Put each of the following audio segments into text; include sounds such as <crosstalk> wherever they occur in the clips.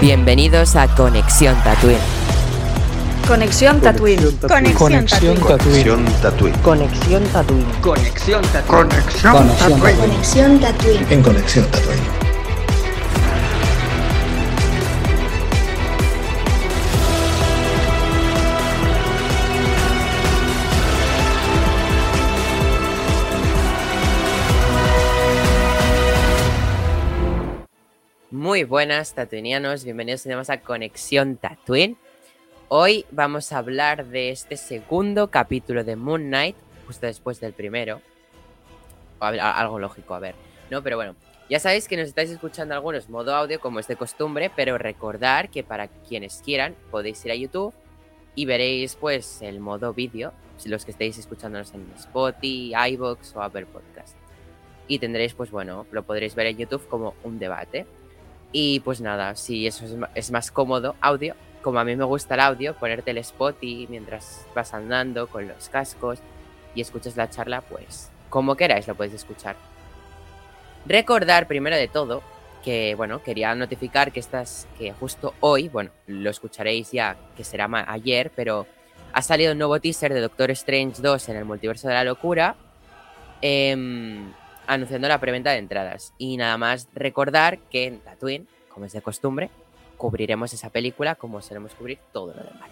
Bienvenidos a Conexión Tatooine. Conexión Tatooine. Conexión Tatooine. Conexión Tatooine. Conexión Tatooine. Conexión Tatooine. Conexión Tatooine. En Conexión Tatooine. Muy buenas tatuinianos, bienvenidos a Conexión Tatooine. Hoy vamos a hablar de este segundo capítulo de Moon Knight, justo después del primero. Algo lógico, a ver. No, pero bueno, ya sabéis que nos estáis escuchando algunos modo audio como es de costumbre, pero recordar que para quienes quieran podéis ir a YouTube y veréis pues el modo vídeo, los que estéis escuchándonos en Spotify, iVoox o Apple Podcast. Y tendréis pues bueno, lo podréis ver en YouTube como un debate. Y pues nada, si eso es, más cómodo, audio, como a mí me gusta el audio, ponerte el spot y mientras vas andando con los cascos y escuchas la charla, pues como queráis lo podéis escuchar. Recordar primero de todo que, bueno, quería notificar que estas, que justo hoy, bueno, lo escucharéis ya, que será ayer, pero ha salido un nuevo teaser de Doctor Strange 2 en el multiverso de la locura, em, anunciando la preventa de entradas. Y nada más recordar que en Tatooine, como es de costumbre, cubriremos esa película como solemos cubrir todo lo demás.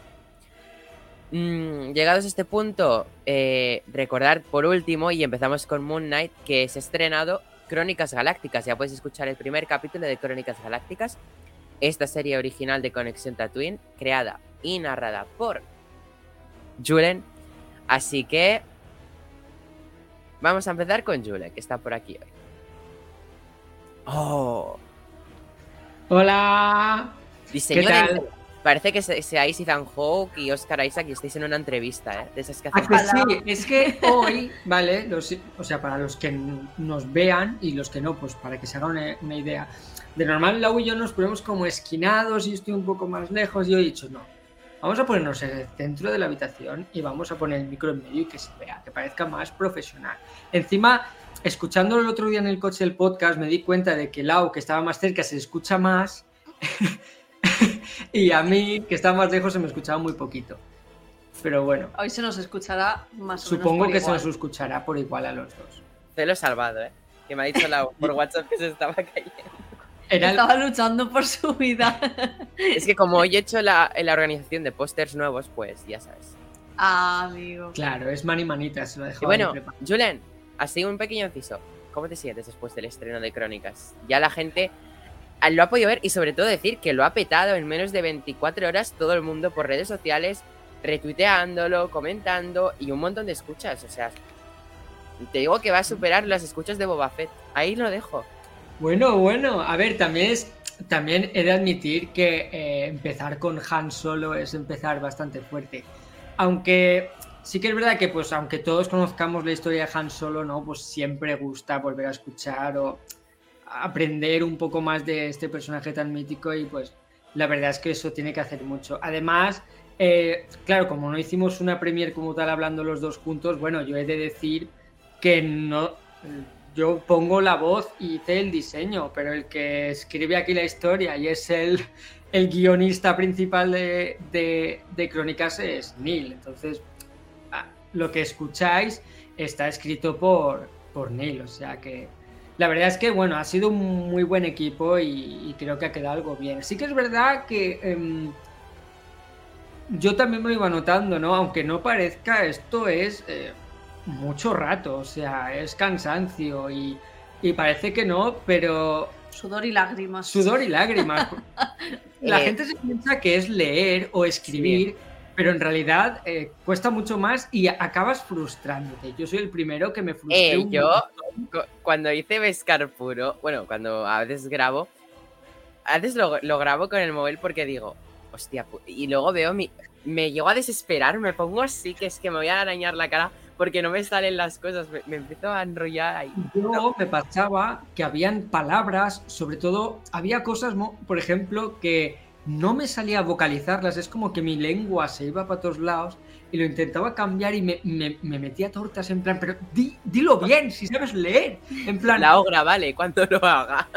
Mm, llegados a este punto, eh, recordar por último, y empezamos con Moon Knight, que ha estrenado Crónicas Galácticas. Ya podéis escuchar el primer capítulo de Crónicas Galácticas, esta serie original de Conexión Tatooine, creada y narrada por Julen. Así que vamos a empezar con Julen, que está por aquí hoy. Oh, Hola. diseño ¿Qué tal? de- Parece que se- seáis Ethan Hawke y Oscar Isaac y estáis en una entrevista, ¿eh? De esas que Ah, hacen que sí, es que hoy, vale, los- o sea, para los que nos vean y los que no, pues para que se hagan una, una idea. De normal, Lau y yo nos ponemos como esquinados y estoy un poco más lejos. Y yo he dicho, no, vamos a ponernos en el centro de la habitación y vamos a poner el micro en medio y que se vea, que parezca más profesional. Encima, escuchándolo el otro día en el coche del podcast, me di cuenta de que Lau, que estaba más cerca, se escucha más. <laughs> y a mí, que estaba más lejos, se me escuchaba muy poquito. Pero bueno. Hoy se nos escuchará más o Supongo menos por que se igual. nos escuchará por igual a los dos. Celo salvado, ¿eh? Que me ha dicho Lau por <laughs> WhatsApp que se estaba cayendo. Era el- Estaba luchando por su vida. Es que como hoy he hecho la, la organización de pósters nuevos, pues ya sabes. Ah, amigo. Claro, es mani manita, se lo Y dejado bueno. Julen, así un pequeño inciso. ¿Cómo te sientes después del estreno de Crónicas? Ya la gente ah, lo ha podido ver y sobre todo decir que lo ha petado en menos de 24 horas todo el mundo por redes sociales, retuiteándolo, comentando y un montón de escuchas. O sea, te digo que va a superar las escuchas de Boba Fett. Ahí lo dejo. Bueno, bueno, a ver, también es. También he de admitir que eh, empezar con Han Solo es empezar bastante fuerte. Aunque sí que es verdad que, pues, aunque todos conozcamos la historia de Han Solo, ¿no? Pues siempre gusta volver a escuchar o aprender un poco más de este personaje tan mítico y pues la verdad es que eso tiene que hacer mucho. Además, eh, claro, como no hicimos una premier como tal hablando los dos juntos, bueno, yo he de decir que no, yo pongo la voz y hice el diseño, pero el que escribe aquí la historia y es el, el guionista principal de, de- de Crónicas es Neil. Entonces, ah, lo que escucháis está escrito por, por Neil, o sea que la verdad es que, bueno, ha sido un muy buen equipo y, creo que ha quedado algo bien. Sí que es verdad que em, yo también me iba notando, ¿no? Aunque no parezca, esto es eh, mucho rato, o sea, es cansancio y, y parece que no, pero Sudor y lágrimas. sudor y lágrimas. <laughs> La Eh, gente se piensa que es leer o escribir, pero en realidad eh, cuesta mucho más y acabas frustrándote. Yo soy el primero que me frustré. Eh, un yo, montón. cuando hice Vescar puro, bueno, cuando a veces grabo, a veces lo, lo grabo con el móvil porque digo, hostia, y luego veo mi. Me llego a desesperar, me pongo así, que es que me voy a arañar la cara porque no me salen las cosas, me, me empiezo a enrollar ahí. Yo me pasaba que habían palabras, sobre todo había cosas, por ejemplo, que no me salía a vocalizarlas, es como que mi lengua se iba para todos lados y lo intentaba cambiar y me, me- me metía tortas en plan, pero di- dilo bien, si sabes leer, en plan, La obra, vale, cuando lo haga.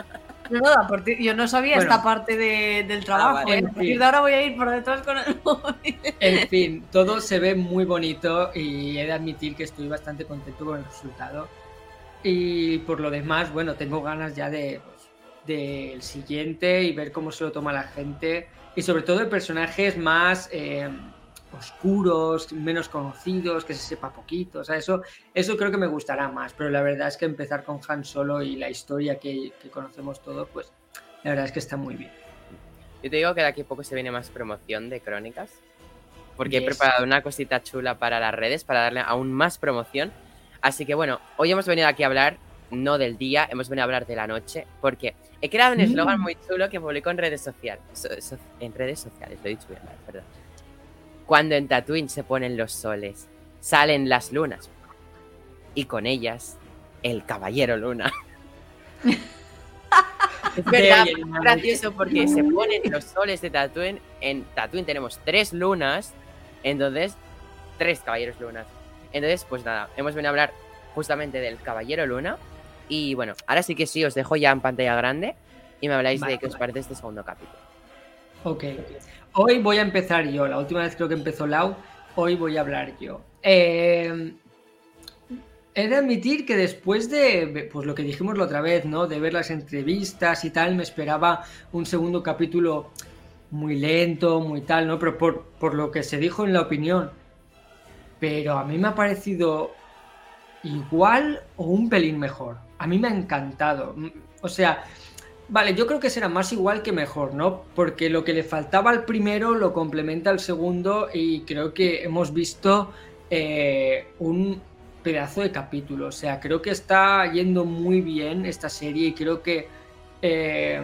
No, no, a partir- yo no sabía Bueno. esta parte de- del trabajo. vale. y a partir de ahora voy a ir por detrás con el móvil. En <laughs> fin, todo se ve muy bonito y he de admitir que estoy bastante contento con el resultado. Y por lo demás, bueno, tengo ganas ya de pues, del siguiente y ver cómo se lo toma la gente. Y sobre todo de personajes más eh, oscuros, menos conocidos, que se sepa poquito. O sea, eso, eso creo que me gustará más. Pero la verdad es que empezar con Han Solo y la historia que, que conocemos todos, pues la verdad es que está muy bien. Yo te digo que de aquí a poco se viene más promoción de crónicas. Porque he preparado una cosita chula para las redes, para darle aún más promoción. Así que bueno, hoy hemos venido aquí a hablar, no del día, hemos venido a hablar de la noche. Porque he creado un Mm. eslogan muy chulo que publico en redes sociales. so- so- en redes sociales, lo he dicho bien, perdón. Cuando en Tatooine se ponen los soles, salen las lunas. Y con ellas, el caballero luna. <laughs> es verdad, es gracioso porque se ponen los soles de Tatooine. En Tatooine tenemos tres lunas, entonces tres caballeros lunas. Entonces, pues nada, hemos venido a hablar justamente del caballero luna. Y bueno, ahora sí que sí, os dejo ya en pantalla grande y me habláis Vale, de qué os parece este segundo capítulo. Ok. Hoy voy a empezar yo. La última vez creo que empezó Lau. Hoy voy a hablar yo. Eh, he de admitir que después de pues lo que dijimos la otra vez, ¿no? De ver las entrevistas y tal, me esperaba un segundo capítulo muy lento, muy tal, ¿no? Pero por, por lo que se dijo en la opinión. Pero a mí me ha parecido igual o un pelín mejor. A mí me ha encantado. O sea, Vale, yo creo que será más igual que mejor, ¿no? Porque lo que le faltaba al primero lo complementa al segundo y creo que hemos visto eh, un pedazo de capítulo. O sea, creo que está yendo muy bien esta serie y creo que eh,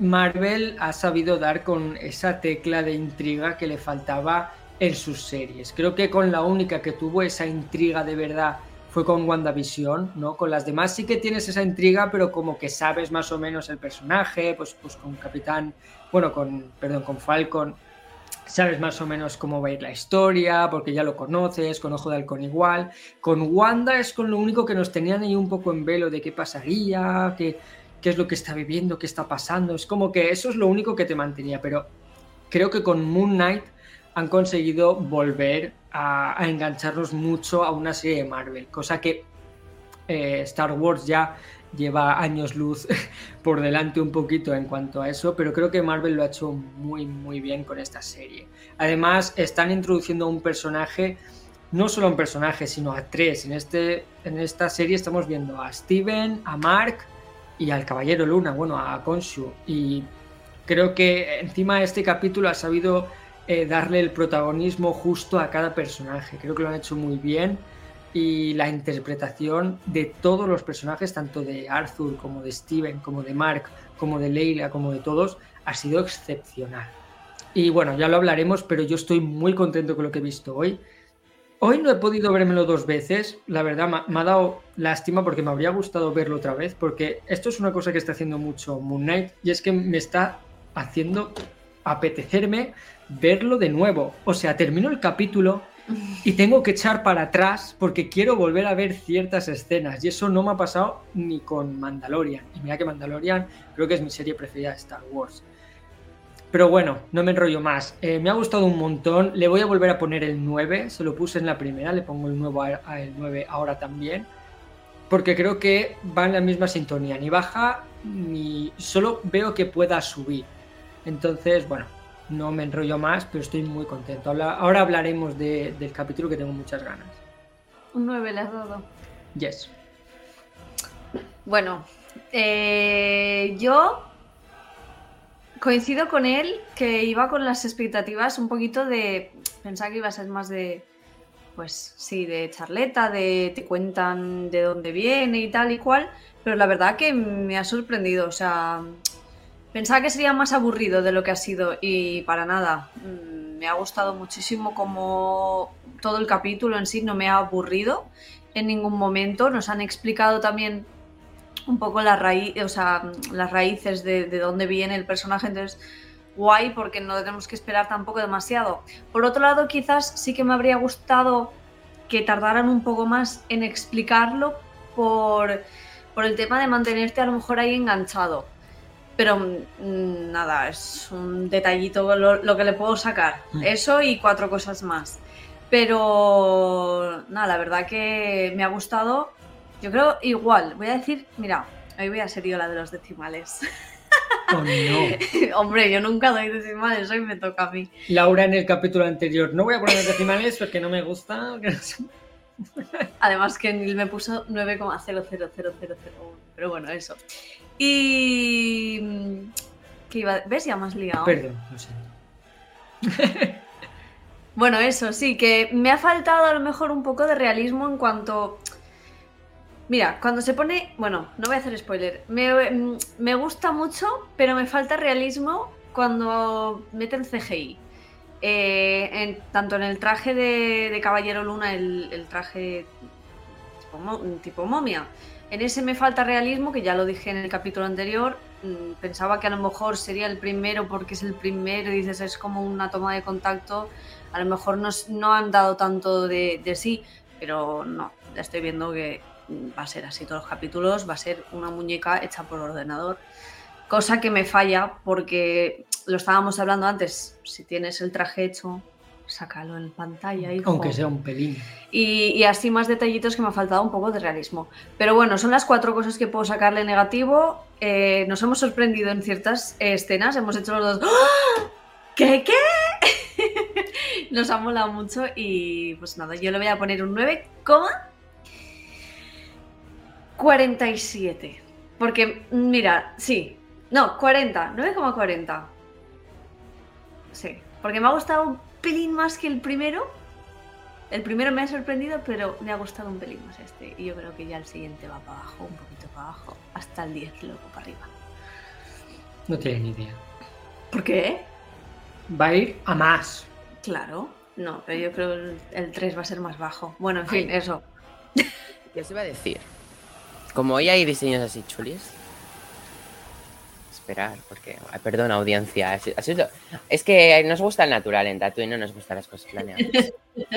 Marvel ha sabido dar con esa tecla de intriga que le faltaba en sus series. Creo que con la única que tuvo esa intriga de verdad fue con WandaVision, ¿no? Con las demás sí que tienes esa intriga, pero como que sabes más o menos el personaje, pues, pues con Capitán, bueno, con, perdón, con Falcon, sabes más o menos cómo va a ir la historia, porque ya lo conoces, con Ojo de Halcón igual. Con Wanda es con lo único que nos tenían ahí un poco en velo de qué pasaría, qué, qué es lo que está viviendo, qué está pasando. Es como que eso es lo único que te mantenía, pero creo que con Moon Knight han conseguido volver a, engancharnos mucho a una serie de Marvel, cosa que eh, Star Wars ya lleva años luz <laughs> por delante un poquito en cuanto a eso, pero creo que Marvel lo ha hecho muy muy bien con esta serie. Además, están introduciendo a un personaje, no solo a un personaje, sino a tres. En, este, en esta serie estamos viendo a Steven, a Mark y al Caballero Luna, bueno, a Khonshu. Y creo que encima este capítulo ha sabido eh, darle el protagonismo justo a cada personaje. Creo que lo han hecho muy bien y la interpretación de todos los personajes, tanto de Arthur como de Steven, como de Mark, como de Leila, como de todos, ha sido excepcional. Y bueno, ya lo hablaremos, pero yo estoy muy contento con lo que he visto hoy. Hoy no he podido vérmelo dos veces, la verdad me me ha dado lástima porque me habría gustado verlo otra vez, porque esto es una cosa que está haciendo mucho Moon Knight y es que me está haciendo apetecerme verlo de nuevo. O sea, termino el capítulo y tengo que echar para atrás porque quiero volver a ver ciertas escenas y eso no me ha pasado ni con Mandalorian. Y mira que Mandalorian creo que es mi serie preferida de Star Wars. Pero bueno, no me enrollo más. Eh, me ha gustado un montón. Le voy a volver a poner el 9. Se lo puse en la primera, le pongo el, nuevo a- a el 9 ahora también. Porque creo que va en la misma sintonía. Ni baja, ni solo veo que pueda subir. Entonces, bueno, no me enrollo más, pero estoy muy contento. Ahora hablaremos de- del capítulo que tengo muchas ganas. Un 9 le has dado. Yes. Bueno, eh, yo coincido con él que iba con las expectativas un poquito de pensar que iba a ser más de, pues sí, de charleta, de te cuentan de dónde viene y tal y cual, pero la verdad que me ha sorprendido, o sea, pensaba que sería más aburrido de lo que ha sido y para nada. Mm, Me ha gustado muchísimo como todo el capítulo en sí no me ha aburrido en ningún momento. Nos han explicado también un poco o sea, las raíces de, de dónde viene el personaje, entonces guay porque no tenemos que esperar tampoco demasiado. Por otro lado, quizás sí que me habría gustado que tardaran un poco más en explicarlo por por el tema de mantenerte a lo mejor ahí enganchado. Pero mm, nada, es un detallito lo, lo que le puedo sacar. Mm. Eso y cuatro cosas más. Pero nada, la verdad que me ha gustado. Yo creo igual, voy a decir, mira, hoy voy a ser yo la de los decimales. Oh, no. <laughs> Hombre, yo nunca doy decimales, hoy me toca a mí. Laura en el capítulo anterior. No voy a poner decimales porque no me gusta. Además que Neil me puso 9,0000001. Pero bueno, eso. Y... mm, ¿Qué iba? ¿Ves? Ya me has liado. Perdón, siento. <laughs> Bueno, eso sí, que me ha faltado a lo mejor un poco de realismo en cuanto... Mira, cuando se pone... Bueno, no voy a hacer spoiler. Me, mm, me gusta mucho, pero me falta realismo cuando meten CGI. Eh, en- tanto en el traje de, de Caballero Luna, el, el traje tipo momia. En ese me falta realismo, que ya lo dije en el capítulo anterior. Mm, Pensaba que a lo mejor sería el primero porque es el primero dices es como una toma de contacto. A lo mejor no han dado tanto de, de sí, pero no, ya estoy viendo que mm, va a ser así todos los capítulos, va a ser una muñeca hecha por ordenador. Cosa que me falla porque lo estábamos hablando antes, si tienes el traje hecho, sácalo en pantalla, hijo. Aunque sea un pelín. Y, y así más detallitos que me ha faltado un poco de realismo. Pero bueno, son las cuatro cosas que puedo sacarle negativo. Eh, nos hemos sorprendido en ciertas eh, escenas, hemos hecho los dos. ¡Ah! ¿Qué? ¿Qué? <laughs> nos ha molado mucho y pues nada, yo le voy a poner un 9,47. Porque, mira, sí. No, 40, 9,40. Sí, porque me ha gustado pelín más que el primero. El primero me ha sorprendido, pero me ha gustado un pelín más este. Y yo creo que ya el siguiente va para abajo, un poquito para abajo, hasta el 10 luego para arriba. No tiene ni idea. ¿Por qué? Va a ir a más. Claro. No, pero yo creo que el- el 3 va a ser más bajo. Bueno, en fin, eso. <laughs> ¿Qué os iba a decir? Como hoy hay diseños así chulis. Esperar, porque. ay, perdón, audiencia. es, que nos gusta el natural en Tatooine, no nos gustan las cosas planeadas. <laughs>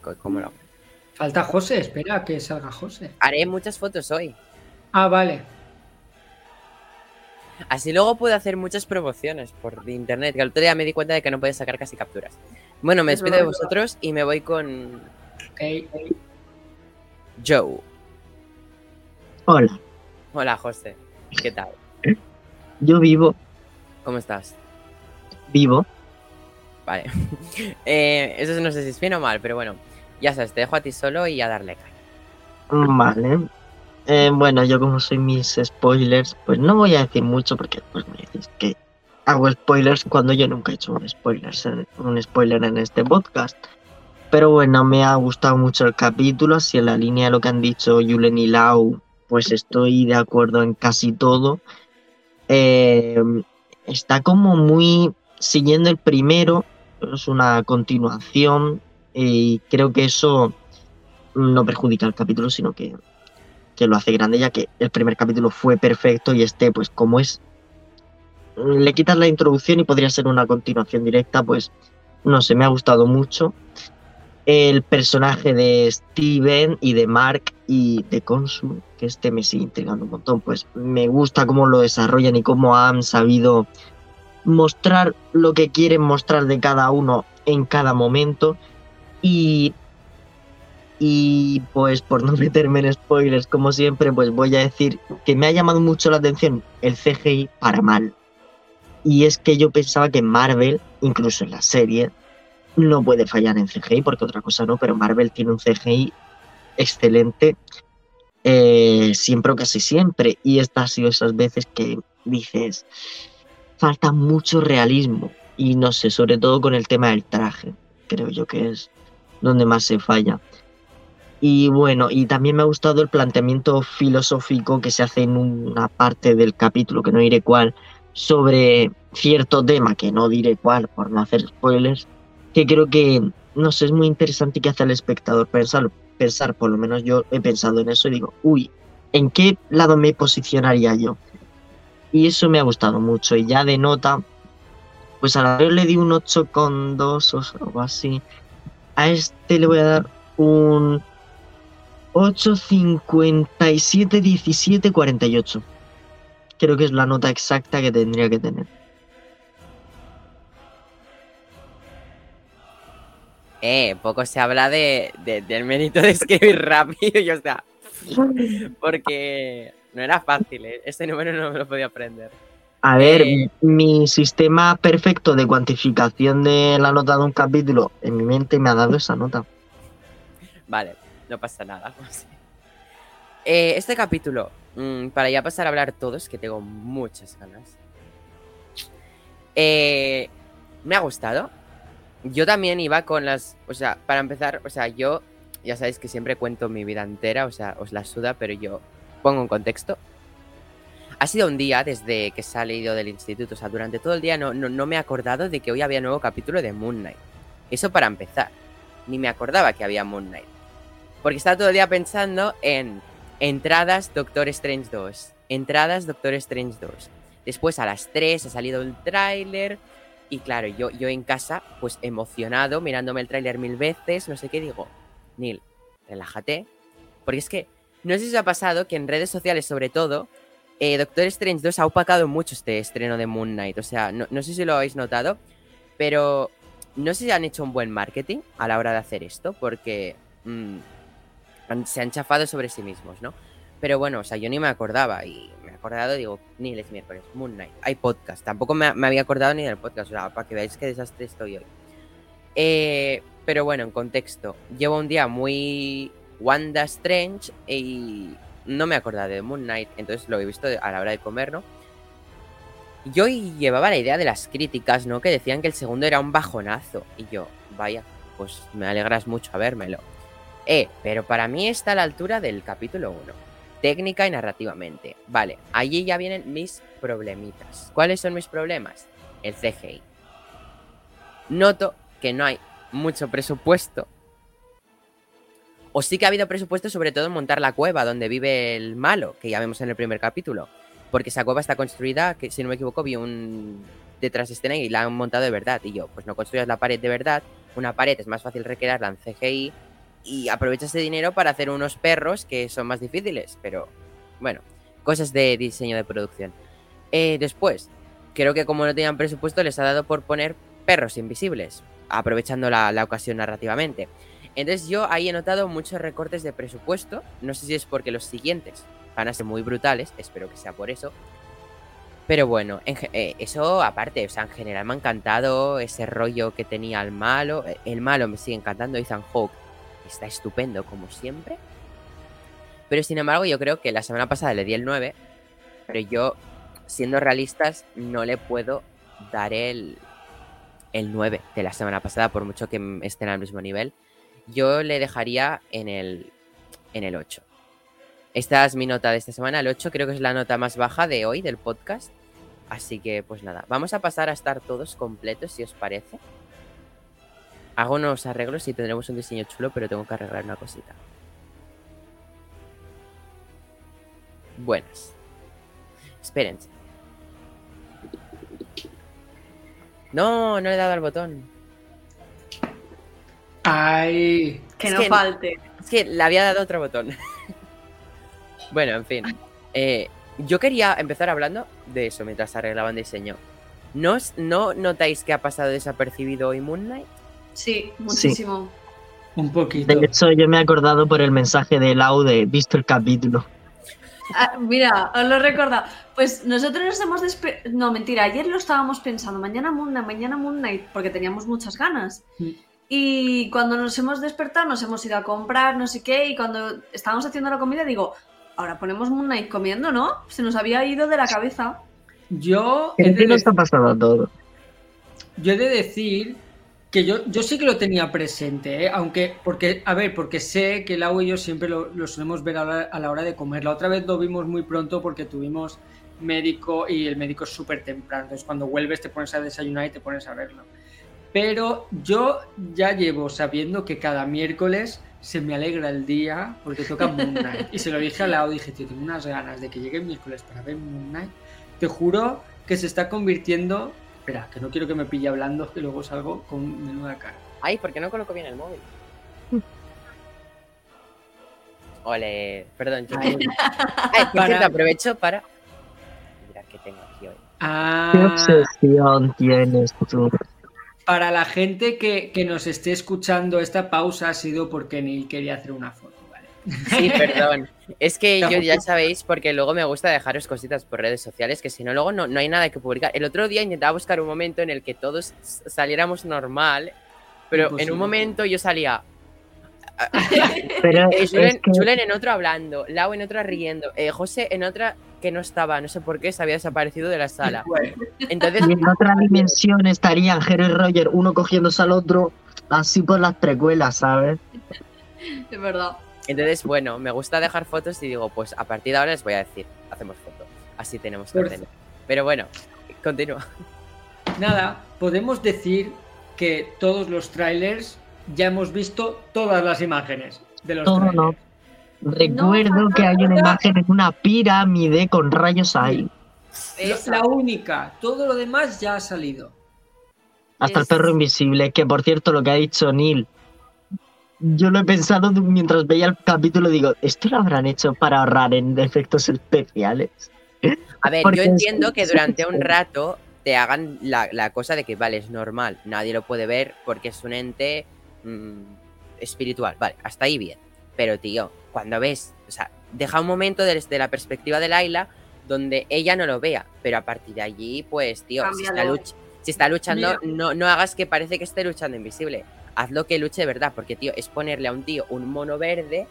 Co- ¿cómo lo Falta José, espera a que salga José. Haré muchas fotos hoy. Ah, vale. Así luego puedo hacer muchas promociones por internet. Que el otro día me di cuenta de que no puedes sacar casi capturas. Bueno, me Es despido de vosotros y me voy con. Joe. Hola, Hola, José. ¿Qué tal? yo vivo, ¿Cómo estás? vivo. Vale. <laughs> Eh, eso no sé si es bien o mal, pero bueno. Ya sabes, te dejo a ti solo y a darle caña. Vale. Eh, bueno, yo como soy mis spoilers, pues no voy a decir mucho porque pues me decís que hago spoilers cuando yo nunca he hecho un spoiler, un spoiler en este podcast. Pero bueno, me ha gustado mucho el capítulo, así en la línea de lo que han dicho Yulen y Lau, pues estoy de acuerdo en casi todo. Eh, está como muy siguiendo el primero, es una continuación y creo que eso no perjudica el capítulo, sino que, que lo hace grande, ya que el primer capítulo fue perfecto y este, pues como es, le quitas la introducción y podría ser una continuación directa, pues no sé, me ha gustado mucho. El personaje de Steven y de Mark y de Consul, que este me sigue intrigando un montón, pues me gusta cómo lo desarrollan y cómo han sabido mostrar lo que quieren mostrar de cada uno en cada momento. Y y pues por no <laughs> meterme en spoilers, como siempre, pues voy a decir que me ha llamado mucho la atención el CGI para mal. Y es que yo pensaba que Marvel, incluso en la serie, no puede fallar en CGI, porque otra cosa no, pero Marvel tiene un CGI excelente eh, siempre o casi siempre. Y esta ha sido esas veces que dices, falta mucho realismo. Y no sé, sobre todo con el tema del traje, creo yo que es donde más se falla. Y bueno, y también me ha gustado el planteamiento filosófico que se hace en una parte del capítulo, que no diré cuál, sobre cierto tema, que no diré cuál por no hacer spoilers, que creo que, no sé, es muy interesante que hace al espectador pensar, pensar, por lo menos yo he pensado en eso y digo, uy, ¿en qué lado me posicionaría yo? Y eso me ha gustado mucho. Y ya de nota, pues a la vez le di un 8,2 o algo así. A este le voy a dar un 8, 57, 17, 48. Creo que es la nota exacta que tendría que tener. Eh, poco se habla de, de- del mérito de escribir rápido, <laughs> y o sea, porque no era fácil, ¿eh? Este número no me lo podía aprender. A ver, Eh. mi sistema perfecto de cuantificación de la nota de un capítulo en mi mente me ha dado esa nota. Vale, no pasa nada. <laughs> José. Eh, este capítulo, mm, para ya pasar a hablar todos, que tengo muchas ganas. Eh, me ha gustado. Yo también iba con las. O sea, para empezar, o sea, yo. Ya sabéis que siempre cuento mi vida entera, o sea, os la suda, pero yo pongo un contexto. Ha sido un día desde que se ha leído del instituto, o sea, durante todo el día no, no, no me he acordado de que hoy había nuevo capítulo de Moon Knight. Eso para empezar. Ni me acordaba que había Moon Knight. Porque estaba todo el día pensando en entradas Doctor Strange 2. Entradas Doctor Strange 2. Después a las 3 ha salido el tráiler. Y claro, yo, yo en casa, pues emocionado, mirándome el tráiler mil veces, no sé qué, digo, Neil, relájate. Porque es que, no sé si os ha pasado que en redes sociales sobre todo, eh, Doctor Strange 2 ha opacado mucho este estreno de Moon Knight. O sea, no, no sé si lo habéis notado, pero no sé si han hecho un buen marketing a la hora de hacer esto, porque mm, se han chafado sobre sí mismos, ¿no? Pero bueno, o sea, yo ni me acordaba y acordado, digo, ni es miércoles, Moon Knight, hay podcast. Tampoco me, me había acordado ni del podcast, o sea, para que veáis qué desastre estoy hoy. Eh, pero bueno, en contexto, llevo un día muy Wanda Strange y no me acordaba de Moon Knight, entonces lo he visto a la hora de comer, ¿no? Yo llevaba la idea de las críticas, ¿no? Que decían que el segundo era un bajonazo. Y yo, vaya, pues me alegras mucho a vérmelo. Eh, pero para mí está a la altura del capítulo 1. Técnica y narrativamente. Vale, allí ya vienen mis problemitas. ¿Cuáles son mis problemas? El CGI. Noto que no hay mucho presupuesto. O sí que ha habido presupuesto sobre todo en montar la cueva donde vive el malo, que ya vemos en el primer capítulo. Porque esa cueva está construida, que si no me equivoco vi un detrás de escena y la han montado de verdad. Y yo, pues no construyas la pared de verdad. Una pared es más fácil recrearla en CGI y aprovecha ese dinero para hacer unos perros que son más difíciles. Pero bueno, cosas de diseño de producción. Eh, después, creo que como no tenían presupuesto, les ha dado por poner perros invisibles, aprovechando la, la ocasión narrativamente. Entonces yo ahí he notado muchos recortes de presupuesto. No sé si es porque los siguientes van a ser muy brutales, espero que sea por eso. Pero bueno, eh, eso aparte, o sea, en general me ha encantado ese rollo que tenía el malo. Eh, El malo me sigue encantando, Ethan Hawke está estupendo como siempre. Pero sin embargo, yo creo que la semana pasada le di el 9, pero yo, siendo realistas, no le puedo dar el, el 9 de la semana pasada, por mucho que estén al mismo nivel. Yo le dejaría en el, en el 8. Esta es mi nota de esta semana, el 8 creo que es la nota más baja de hoy del podcast. Así que pues nada, vamos a pasar a estar todos completos si os parece. Hago unos arreglos y tendremos un diseño chulo, pero tengo que arreglar una cosita. Buenas. Espérense. No, no le he dado al botón. Ay, Que Es no que- falte. Es que le había dado otro botón. <laughs> bueno, en fin. Eh, yo quería empezar hablando de eso mientras arreglaban diseño. ¿No, ¿No notáis que ha pasado desapercibido hoy Moon Knight? Sí, muchísimo. un poquito. De hecho, yo me he acordado por el mensaje de Lau de visto el capítulo. Ah, mira, os lo he recordado. Pues nosotros nos hemos despertado. No, mentira, ayer lo estábamos pensando. Mañana Moon Knight, mañana Moon Knight, porque teníamos muchas ganas. Mm. Y cuando nos hemos despertado, nos hemos ido a comprar, no sé qué. Y cuando estábamos haciendo la comida, digo, ahora ponemos Moon Knight comiendo, ¿no? Se nos había ido de la cabeza. Yo ¿Qué de, nos ha pasado a todo? yo he de decir que yo, yo sí que lo tenía presente, ¿eh? aunque, porque, a ver, porque sé que Lau y yo siempre lo, lo solemos ver a la, a la hora de comer. La otra vez lo vimos muy pronto porque tuvimos médico y el médico es súper temprano. Entonces, cuando vuelves, te pones a desayunar y te pones a verlo. Pero yo ya llevo sabiendo que cada miércoles se me alegra el día porque toca Moon Knight. Y se lo dije a Lau, dije, tío, tengo unas ganas de que llegue el miércoles para ver Moon Knight. Te juro que se está convirtiendo. Espera, que no quiero que me pille hablando, que luego salgo con menuda cara. Ay, ¿por qué no coloco bien el móvil? Ole, perdón. yo- Ay. Ay, por Para- cierto, aprovecho para. Mira qué tengo aquí hoy. Ah, ¿Qué obsesión tienes tú? para la gente que, que nos esté escuchando, esta pausa ha sido porque Neil quería hacer una foto. ¿vale? Sí, perdón. Es que yo ya sabéis, porque luego me gusta dejaros cositas por redes sociales, que si no, luego no, no hay nada que publicar. El otro día intentaba buscar un momento en el que todos saliéramos normal, pero en un momento yo salía. <laughs> Pero eh, <laughs> es Julen, que Julen en otro hablando, Lau en otra riendo, eh, José en otra que no estaba, no sé por qué, se había desaparecido de la sala. Entonces, y en otra dimensión estarían Jerry y Roger, uno cogiéndose al otro, así por las precuelas, ¿sabes? Es verdad. Entonces, bueno, me gusta dejar fotos y digo, pues a partir de ahora les voy a decir, hacemos foto. Así tenemos que ordenar. Pero bueno, continúa. nada, podemos decir que todos los trailers ya hemos visto todas las imágenes de los Todo trailers. no. Recuerdo que hay una imagen en una pirámide con rayos ahí. Esa. La única, todo lo demás ya ha salido. Hasta el Es- perro invisible, que por cierto lo que ha dicho Neil. Yo lo he pensado mientras veía el capítulo, digo, ¿esto lo habrán hecho para ahorrar en efectos especiales? A ver, Porque yo es- entiendo que durante un rato te hagan la, la cosa de que, vale, es normal, nadie lo puede ver porque es un ente mm, espiritual, vale, hasta ahí bien. Pero, tío, cuando ves, o sea, deja un momento desde la perspectiva de Laila donde ella no lo vea, pero a partir de allí, pues, tío, si está, si está luchando, no, no hagas que parece que esté luchando invisible. Hazlo que luche de verdad, porque, tío, es ponerle a un tío un mono verde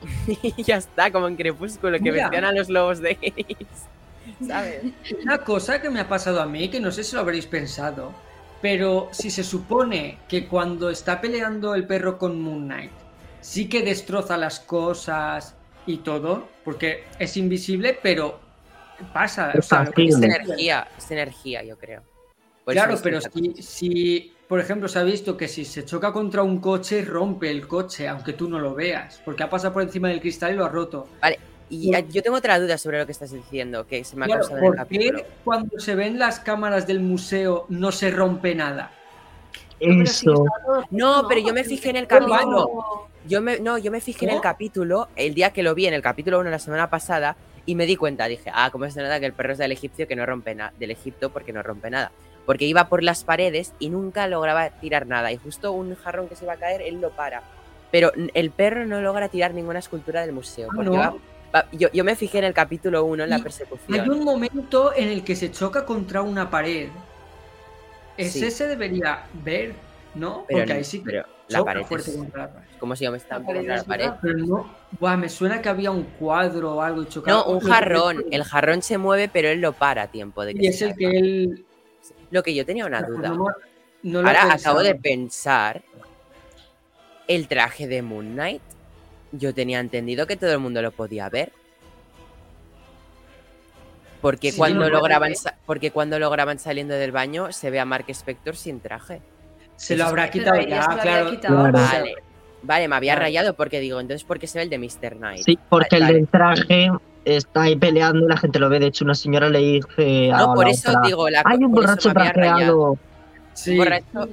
<laughs> y ya está, como en Crepúsculo, que Mira. a los lobos de Iris, ¿sabes? Una cosa que me ha pasado a mí, que no sé si lo habréis pensado, pero si se supone que cuando está peleando el perro con Moon Knight, sí que destroza las cosas y todo, porque es invisible, pero pasa. Es Es energía, es energía, yo creo. Por Claro, pero si, si, por ejemplo, se ha visto que si se choca contra un coche, rompe el coche, aunque tú no lo veas, porque ha pasado por encima del cristal y lo ha roto. Y ah, yo tengo otra duda sobre lo que estás diciendo, que se me ha Claro, causado en el ¿Por capítulo. qué cuando se ven las cámaras del museo no se rompe nada? Eso. No, pero yo me fijé en el capítulo. Yo me, no, yo me fijé en el capítulo, el día que lo vi, en el capítulo 1 la semana pasada, y me di cuenta, dije, ah, ¿cómo se nota que el perro es del egipcio que no rompe nada? Del Egipto porque no rompe nada. Porque iba por las paredes y nunca lograba tirar nada. Y justo un jarrón que se iba a caer, él lo para. Pero el perro no logra tirar ninguna escultura del museo. Ah, Porque ¿no? va- va- yo, yo me fijé en el capítulo 1, en la Y persecución. Hay un momento en el que se choca contra una pared. Ese Sí. se debería ver, ¿no? Pero, Porque no- ahí sí que la choca pared fuerte es contra la pared. como si yo me estaba La pared contra la. Pero no, buah, me suena que había un cuadro o algo y chocaba. No, un jarrón. El jarrón se mueve, pero él lo para a tiempo de que Y es el que él. Lo que yo tenía una duda. no, Ahora acabo de pensar. El traje de Moon Knight. Yo tenía entendido que todo el mundo lo podía ver. Porque Sí, cuando lo graban porque cuando lo graban saliendo del baño se ve a Mark Spector sin traje. Se lo habrá quitado ya claro. quitado. Vale. Vale, me había Claro. rayado porque digo, entonces ¿por qué se ve el de Mr. Knight? Sí, porque Vale, el del traje está ahí peleando y la gente lo ve. De hecho, una señora le dice a No, por la eso otra, digo, la, hay un borracho trajeado. Sí. Borracho,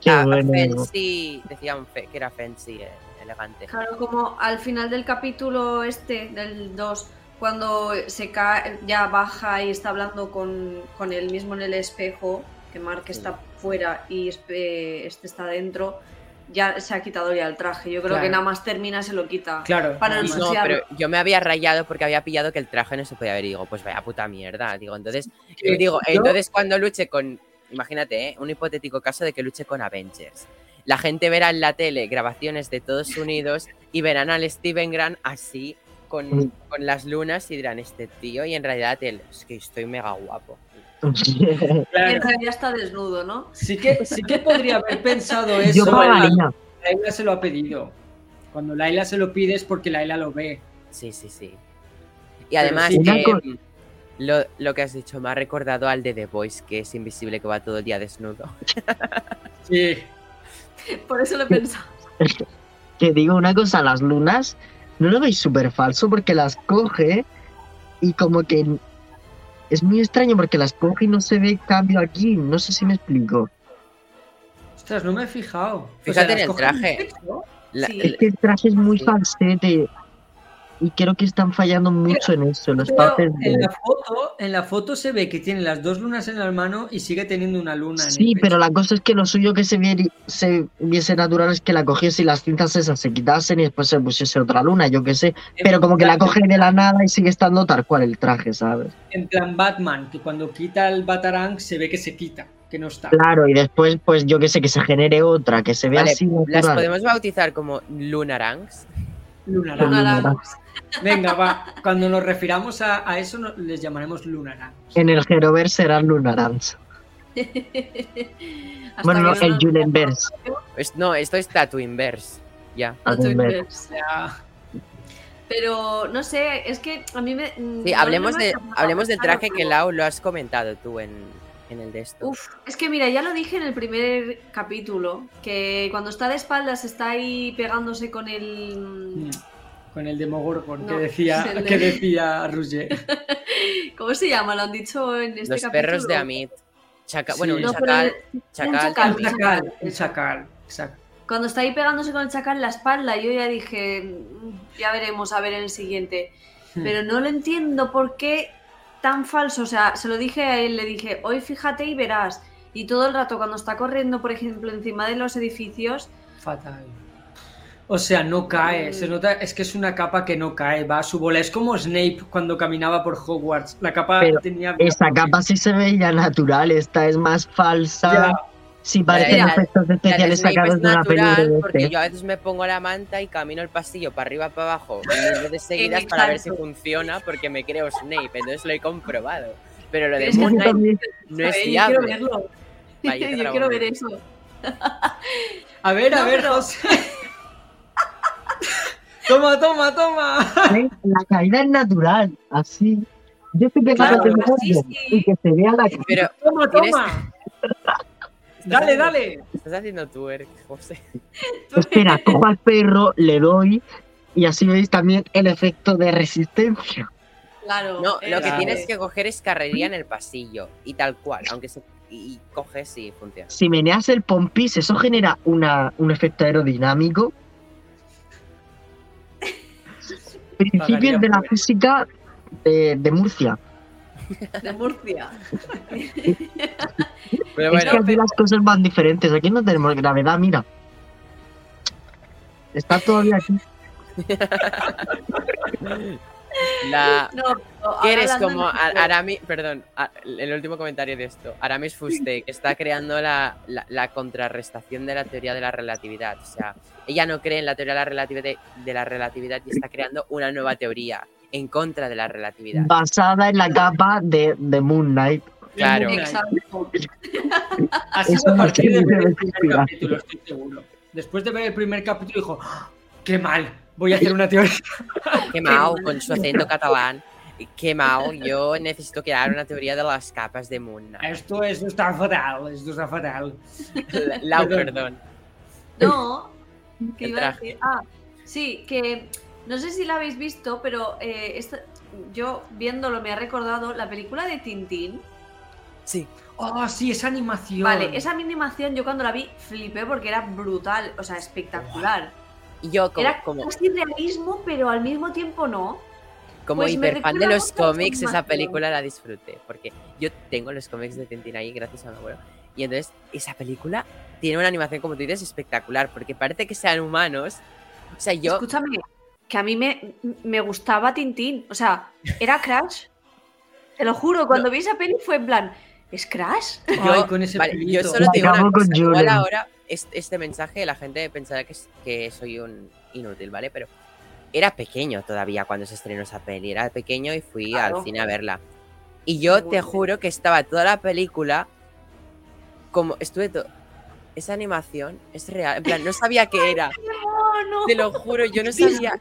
Qué ah, bueno. fancy, decían fe- que era fancy, eh, elegante. Claro, como al final del capítulo este, del 2, cuando se cae, ya baja y está hablando con, con él mismo en el espejo, que Mark Sí. está fuera y este está dentro, ya se ha quitado ya el traje. Yo creo Claro. que nada más termina se lo quita. Claro. Para el. No, pero yo me había rayado porque había pillado que el traje no se podía ver y digo, pues vaya puta mierda. Digo, entonces, digo, yo- entonces cuando luche con, imagínate, ¿eh? un hipotético caso de que luche con Avengers. La gente verá en la tele grabaciones de todos unidos y verán al Steven Grant así con, Mm. con las lunas y dirán, este tío, y en realidad él, es que estoy mega guapo. En Claro. realidad está desnudo, ¿no? Sí que, sí que podría haber pensado eso. Yo pagaría. Laila se lo ha pedido. Cuando Laila se lo pide es porque Laila lo ve. Sí, sí, sí. Y además, sí, eh, lo, lo que has dicho me ha recordado al de The Voice, que es invisible, que va todo el día desnudo. <laughs> Sí. Por eso lo he pensado. <laughs> Que digo una cosa, las lunas, ¿no lo veis súper falso? Porque las coge y como que es muy extraño porque las coge y no se ve cambio aquí. No sé si me explico. Ostras, no me he fijado. O Fíjate en las el traje. en. La- Sí. Es que el traje es muy Sí. falsete. Y creo que están fallando mucho en eso, Pero papeles en la foto, en la foto se ve que tiene las dos lunas en la mano y sigue teniendo una luna en Sí, el pero la cosa es que lo suyo que se, vieri- se viese natural es que la cogiese y las cintas esas se quitasen y después se pusiese otra luna, yo qué sé. Pero como que la coge de la nada y sigue estando tal cual el traje, ¿sabes? En plan Batman, que cuando quita el Batarang se ve que se quita, que no está. Claro, y después, pues yo qué sé, que se genere otra, que se vea Vale, así las podemos bautizar como Lunarangs. Lunarang. Lunarang. Venga, va. Cuando nos refiramos a, a eso, les llamaremos Lunarang. En el Gerover serán Lunarans. Bueno, no, el no- Julenverse. Es- no, esto es Tatooineverse. Ya. Tatooineverse. Ya. Pero no sé, es que a mí me. Sí, no- hablemos, no me de, hablemos del traje que Lau lo has comentado tú en, en el de esto. Uf, es que mira, ya lo dije en el primer capítulo, que cuando está de espaldas está ahí pegándose con el... Mm. Con el Demogorgon que No, decía, es <laughs> el de- que decía Roger. <laughs> ¿Cómo se llama? Lo han dicho en este Los capítulo. perros de Amit. Chaca- Sí. bueno, un No, chacal. el- chacal. un chacal. El chacal, el chacal. Exacto. Cuando está ahí pegándose con el chacal en la espalda, yo ya dije, "Mm, ya veremos a ver en el siguiente. Hmm. Pero no lo entiendo por qué tan falso. O sea, se lo dije a él, le dije, hoy fíjate y verás. Y todo el rato cuando está corriendo, por ejemplo, encima de los edificios, Fatal. O sea, no cae, Mm. se nota, es que es una capa que no cae, va a su bola. Es como Snape cuando caminaba por Hogwarts. La capa Pero tenía. Esa capa sí se veía natural, esta es más falsa. Ya. Sí parecen la- efectos La de especiales sacados es de una natural película porque de yo a veces me pongo la manta y camino el pasillo para arriba para abajo <laughs> mil veces seguidas para ver si funciona porque me creo Snape, entonces lo he comprobado. Pero lo de Moon Knight no es "Oye, yo quiero fiable. verlo. <laughs> Yo quiero ver eso. A ver, a No, ver, pero- José. Toma, toma, toma. La caída es natural, así. Yo que Claro, no te así bien, sí. y que se vea la Pero Toma, Tienes- toma. <laughs> estás Dale, dale. Estás haciendo twerk, José. <laughs> Espera, cojo al perro, le doy y así veis también el efecto de resistencia. Claro. No, lo que Claro. tienes que coger es carrería en el pasillo y tal cual, aunque se y y coges y funciona. Si meneas el pompis, eso genera una, un efecto aerodinámico. Principios de la física de, de Murcia. De Murcia. Pero es que aquí las cosas van diferentes. Aquí no tenemos gravedad, mira. Está todavía aquí. la No, que eres como en A- serio. Aramis, perdón, el último comentario de esto. Aramis Fuste, que está creando la, la, la contrarrestación de la teoría de la relatividad. O sea, ella no cree en la teoría de la relatividad, de la relatividad y está creando una nueva teoría en contra de la relatividad. Basada en la capa de, de Moon Knight. Claro. Exacto. <laughs> A partir de ver el primer capítulo, estoy seguro. Después de ver el primer capítulo dijo, "Ah, qué mal, voy a hacer una teoría. Qué mal, <laughs> con su acento catalán. Qué mal, yo necesito crear una teoría de las capas de Moon Knight. Esto, esto está fatal, esto está fatal. Lau, Perdón. perdón. No, <laughs> que iba a decir. Ah, sí, que no sé si la habéis visto, pero eh, esta- yo viéndolo me ha recordado la película de Tintín. Sí. Oh, sí, esa animación. Vale, esa animación yo cuando la vi flipé porque era brutal, o sea, espectacular. Y yo como, era como, casi realismo, pero al mismo tiempo no. Como pues hiperfan de los cómics, esa película la disfruté. Porque yo tengo los cómics de Tintín ahí gracias a mi abuelo. Y entonces esa película tiene una animación, como tú dices, espectacular. Porque parece que sean humanos. O sea, yo... Escúchame, que a mí me, me gustaba Tintín, o sea, era Crash. Te lo juro, cuando vi esa peli fue en plan, ¿es Crash? Ay, yo- con ese Vale, yo solo te digo una cosa. Igual ahora es- este mensaje la gente pensará que, es- que soy un inútil, ¿vale? Pero era pequeño todavía cuando se estrenó esa peli. Era pequeño y fui Claro. al cine a verla. Y yo te juro que estaba toda la película como estuve to- esa animación es real. En plan, no sabía qué era. No, no. Te lo juro, yo no sabía.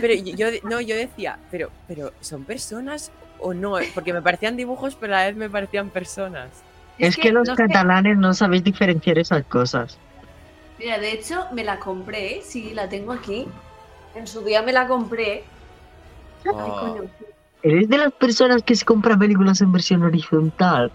Pero yo, no, yo decía, pero, pero ¿son personas o no? Porque me parecían dibujos, pero a la vez me parecían personas. Es, que, los no catalanes no sabéis diferenciar esas cosas. Mira, de hecho, me la compré, sí, la tengo aquí. En su día me la compré. Ay, coño. ¿Eres de las personas que se compran películas en versión horizontal?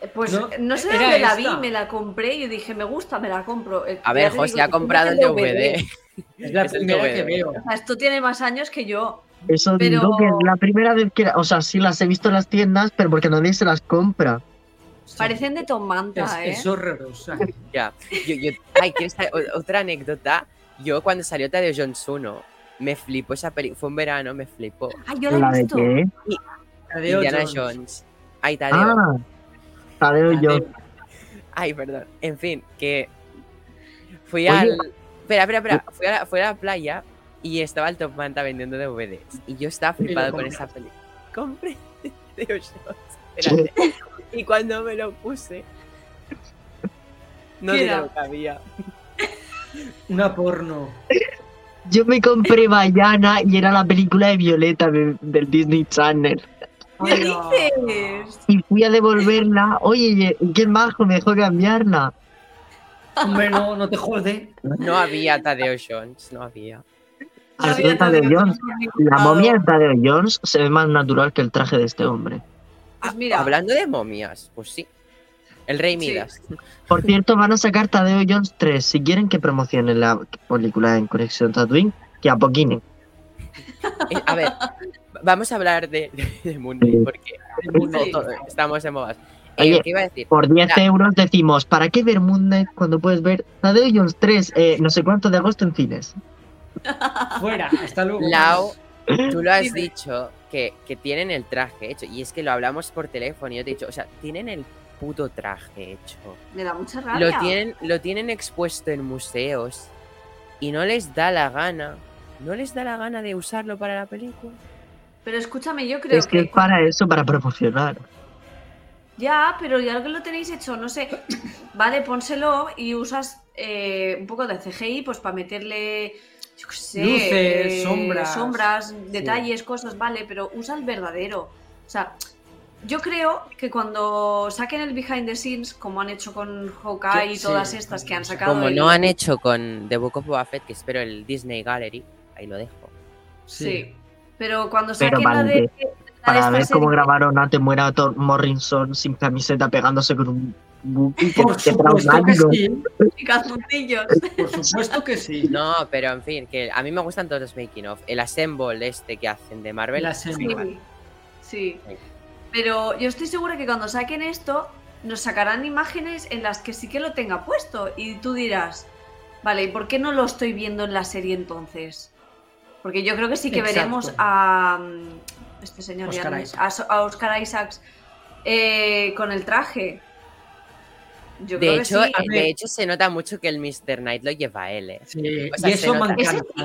Eh, Pues No, no, sé dónde la vi, me la compré y dije, me gusta, me la compro. Eh, A ya ver, José digo, ha comprado el DVD. <laughs> Es la Es el primera toque que veo. O sea, esto tiene más años que yo. Eso Pero- digo que es la primera vez que, o sea, sí las he visto en las tiendas, pero porque nadie se las compra. Parecen de Tom Es, Manta, ¿eh? es horrorosa. Ya. Yo, yo, ay, ¿quieres otra anécdota? Yo cuando salió Tadeo Jones 1, me flipó esa película. Fue un verano, me flipó. Ay, yo la ¿La he de visto. qué? Tadeo Indiana Jones. Jones. Ay, Tadeo. Ah, Tadeo Tadeo. Jones. Ay, perdón. En fin, que fui Oye. al. Espera, espera, espera. Fui a, la, fui a la playa y estaba el Top Manta vendiendo DVDs. Y yo estaba flipado con esa película. Compré <laughs> Tadeo Jones. Espérate. Y cuando me lo puse. No lo que había. Una porno. Yo me compré Bayana y era la película de Violeta de- del Disney Channel. ¿Qué dices? Y fui a devolverla. Oye, qué majo, me dejó cambiarla. Hombre, no, no te jode. No había Tadeo Jones, no había. Al Había ser Tadeo Tadeo Jones. La momia de Tadeo Jones se ve más natural que el traje de este hombre. Pues mira, Hablando de momias, pues sí. El Rey Sí. Midas. Por cierto, van a sacar Tadeo Jones 3. Si quieren que promocionen la película en Conexión Tatooine, que apoquinen. <laughs> Eh, a ver, vamos a hablar de, de, de Moon Knight, porque todo- estamos en modas. Oye, Eh, ¿Qué iba a decir? Por 10 Ya. euros decimos, ¿para qué ver Moon Knight cuando puedes ver Tadeo Jones 3, eh, no sé cuánto de agosto en cines? <laughs> Fuera, hasta luego. Lau, tú lo has dicho, que, que tienen el traje hecho. Y es que lo hablamos por teléfono y yo te he dicho, o sea, tienen el puto traje hecho. me da mucha rabia. Lo tienen, lo tienen expuesto en museos y no les da la gana. No les da la gana de usarlo para la película. Pero escúchame, yo creo Es que es para eso, para promocionar. Ya, pero ya que lo tenéis hecho, no sé. <coughs> Vale, pónselo y usas eh, un poco de CGI pues para meterle, yo qué sé, Luces, eh, sombras. sombras, detalles, cosas, vale, pero usa el verdadero. O sea, yo creo que cuando saquen el behind the scenes, como han hecho con Hawkeye Yo- y todas sí, estas que han sacado. Como el- no han hecho con The Book of Boba Fett, que espero el Disney Gallery, ahí lo dejo. Sí. Pero cuando Pero saquen la de. la de Para ver cómo serie- grabaron a Te muera Thor Morrison sin camiseta pegándose con un Por supuesto que sí. <laughs> y calzoncillos. Por supuesto que sí. No, pero en fin, que a mí me gustan todos los making of. El assemble este que hacen de Marvel. El assemble. Sí, sí. Pero yo estoy segura que cuando saquen esto, nos sacarán imágenes en las que sí que lo tenga puesto. Y tú dirás, vale, ¿y por qué no lo estoy viendo en la serie entonces? Porque yo creo que sí que Exacto. veremos a mm, este señor ya Oscar no es- Isaac. a, a Oscar Isaacs eh, con el traje. Yo De creo hecho, que sí. a de hecho, se nota mucho que el Mr. Knight lo lleva él. eh. Sí, O sea, y se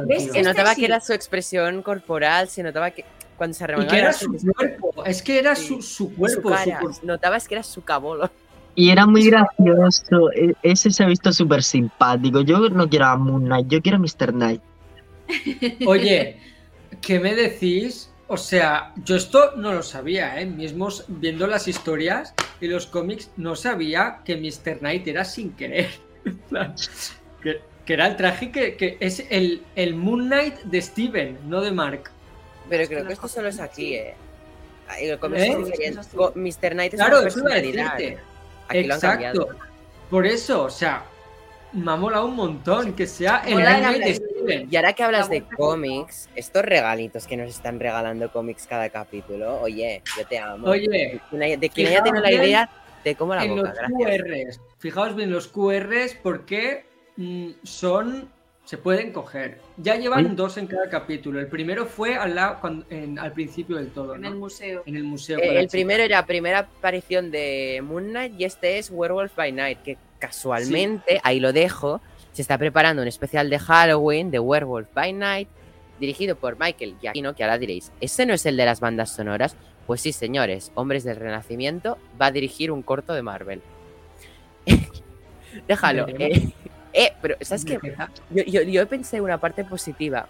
Este notaba sí. que era su expresión corporal, se notaba que cuando se Y que era era su cuerpo, es que era Sí. su, su cuerpo, su cara. cuerpo. Notabas que era su cabolo. Y era muy gracioso. e- Ese se ha visto súper simpático. Yo no quiero a Moon Knight, yo quiero a Mr. Knight. <laughs> Oye, ¿qué me decís? O sea, yo esto no lo sabía, ¿eh? Mismos viendo las historias y los cómics, no sabía que Mr. Knight era sin querer. <laughs> Que, que era el traje que, que es el, el Moon Knight de Steven, no de Mark. Pero creo que esto solo es aquí, eh. ¿Eh? Mr. Knight es Claro, una eso personalidad. decirte. Aquí lo han cambiado. Exacto. Por eso, o sea, me ha molado un montón que sea el Knight de. Steven. Y ahora que hablas La de cómics, estos regalitos que nos están regalando cómics cada capítulo, oye, yo te amo. Oye, De quien haya- de tenido la idea, te como la en boca, los gracias. QRs. Fijaos bien los QRs porque mm, son. Se pueden coger. Ya llevan dos en cada capítulo. El primero fue al, lado, cuando- en- al principio del todo, en ¿no? el museo. En el museo. Eh, el primero era primera aparición de Moon Knight y este es Werewolf by Night, que casualmente, ahí lo dejo, se está preparando un especial de Halloween de Werewolf by Night, dirigido por Michael Giacchino, que ahora diréis, ¿ese no es el de las bandas sonoras? Pues sí, señores, Hombres del Renacimiento va a dirigir un corto de Marvel. <laughs> Déjalo. Eh, eh, pero ¿sabes qué? Yo, yo, yo pensé una parte positiva,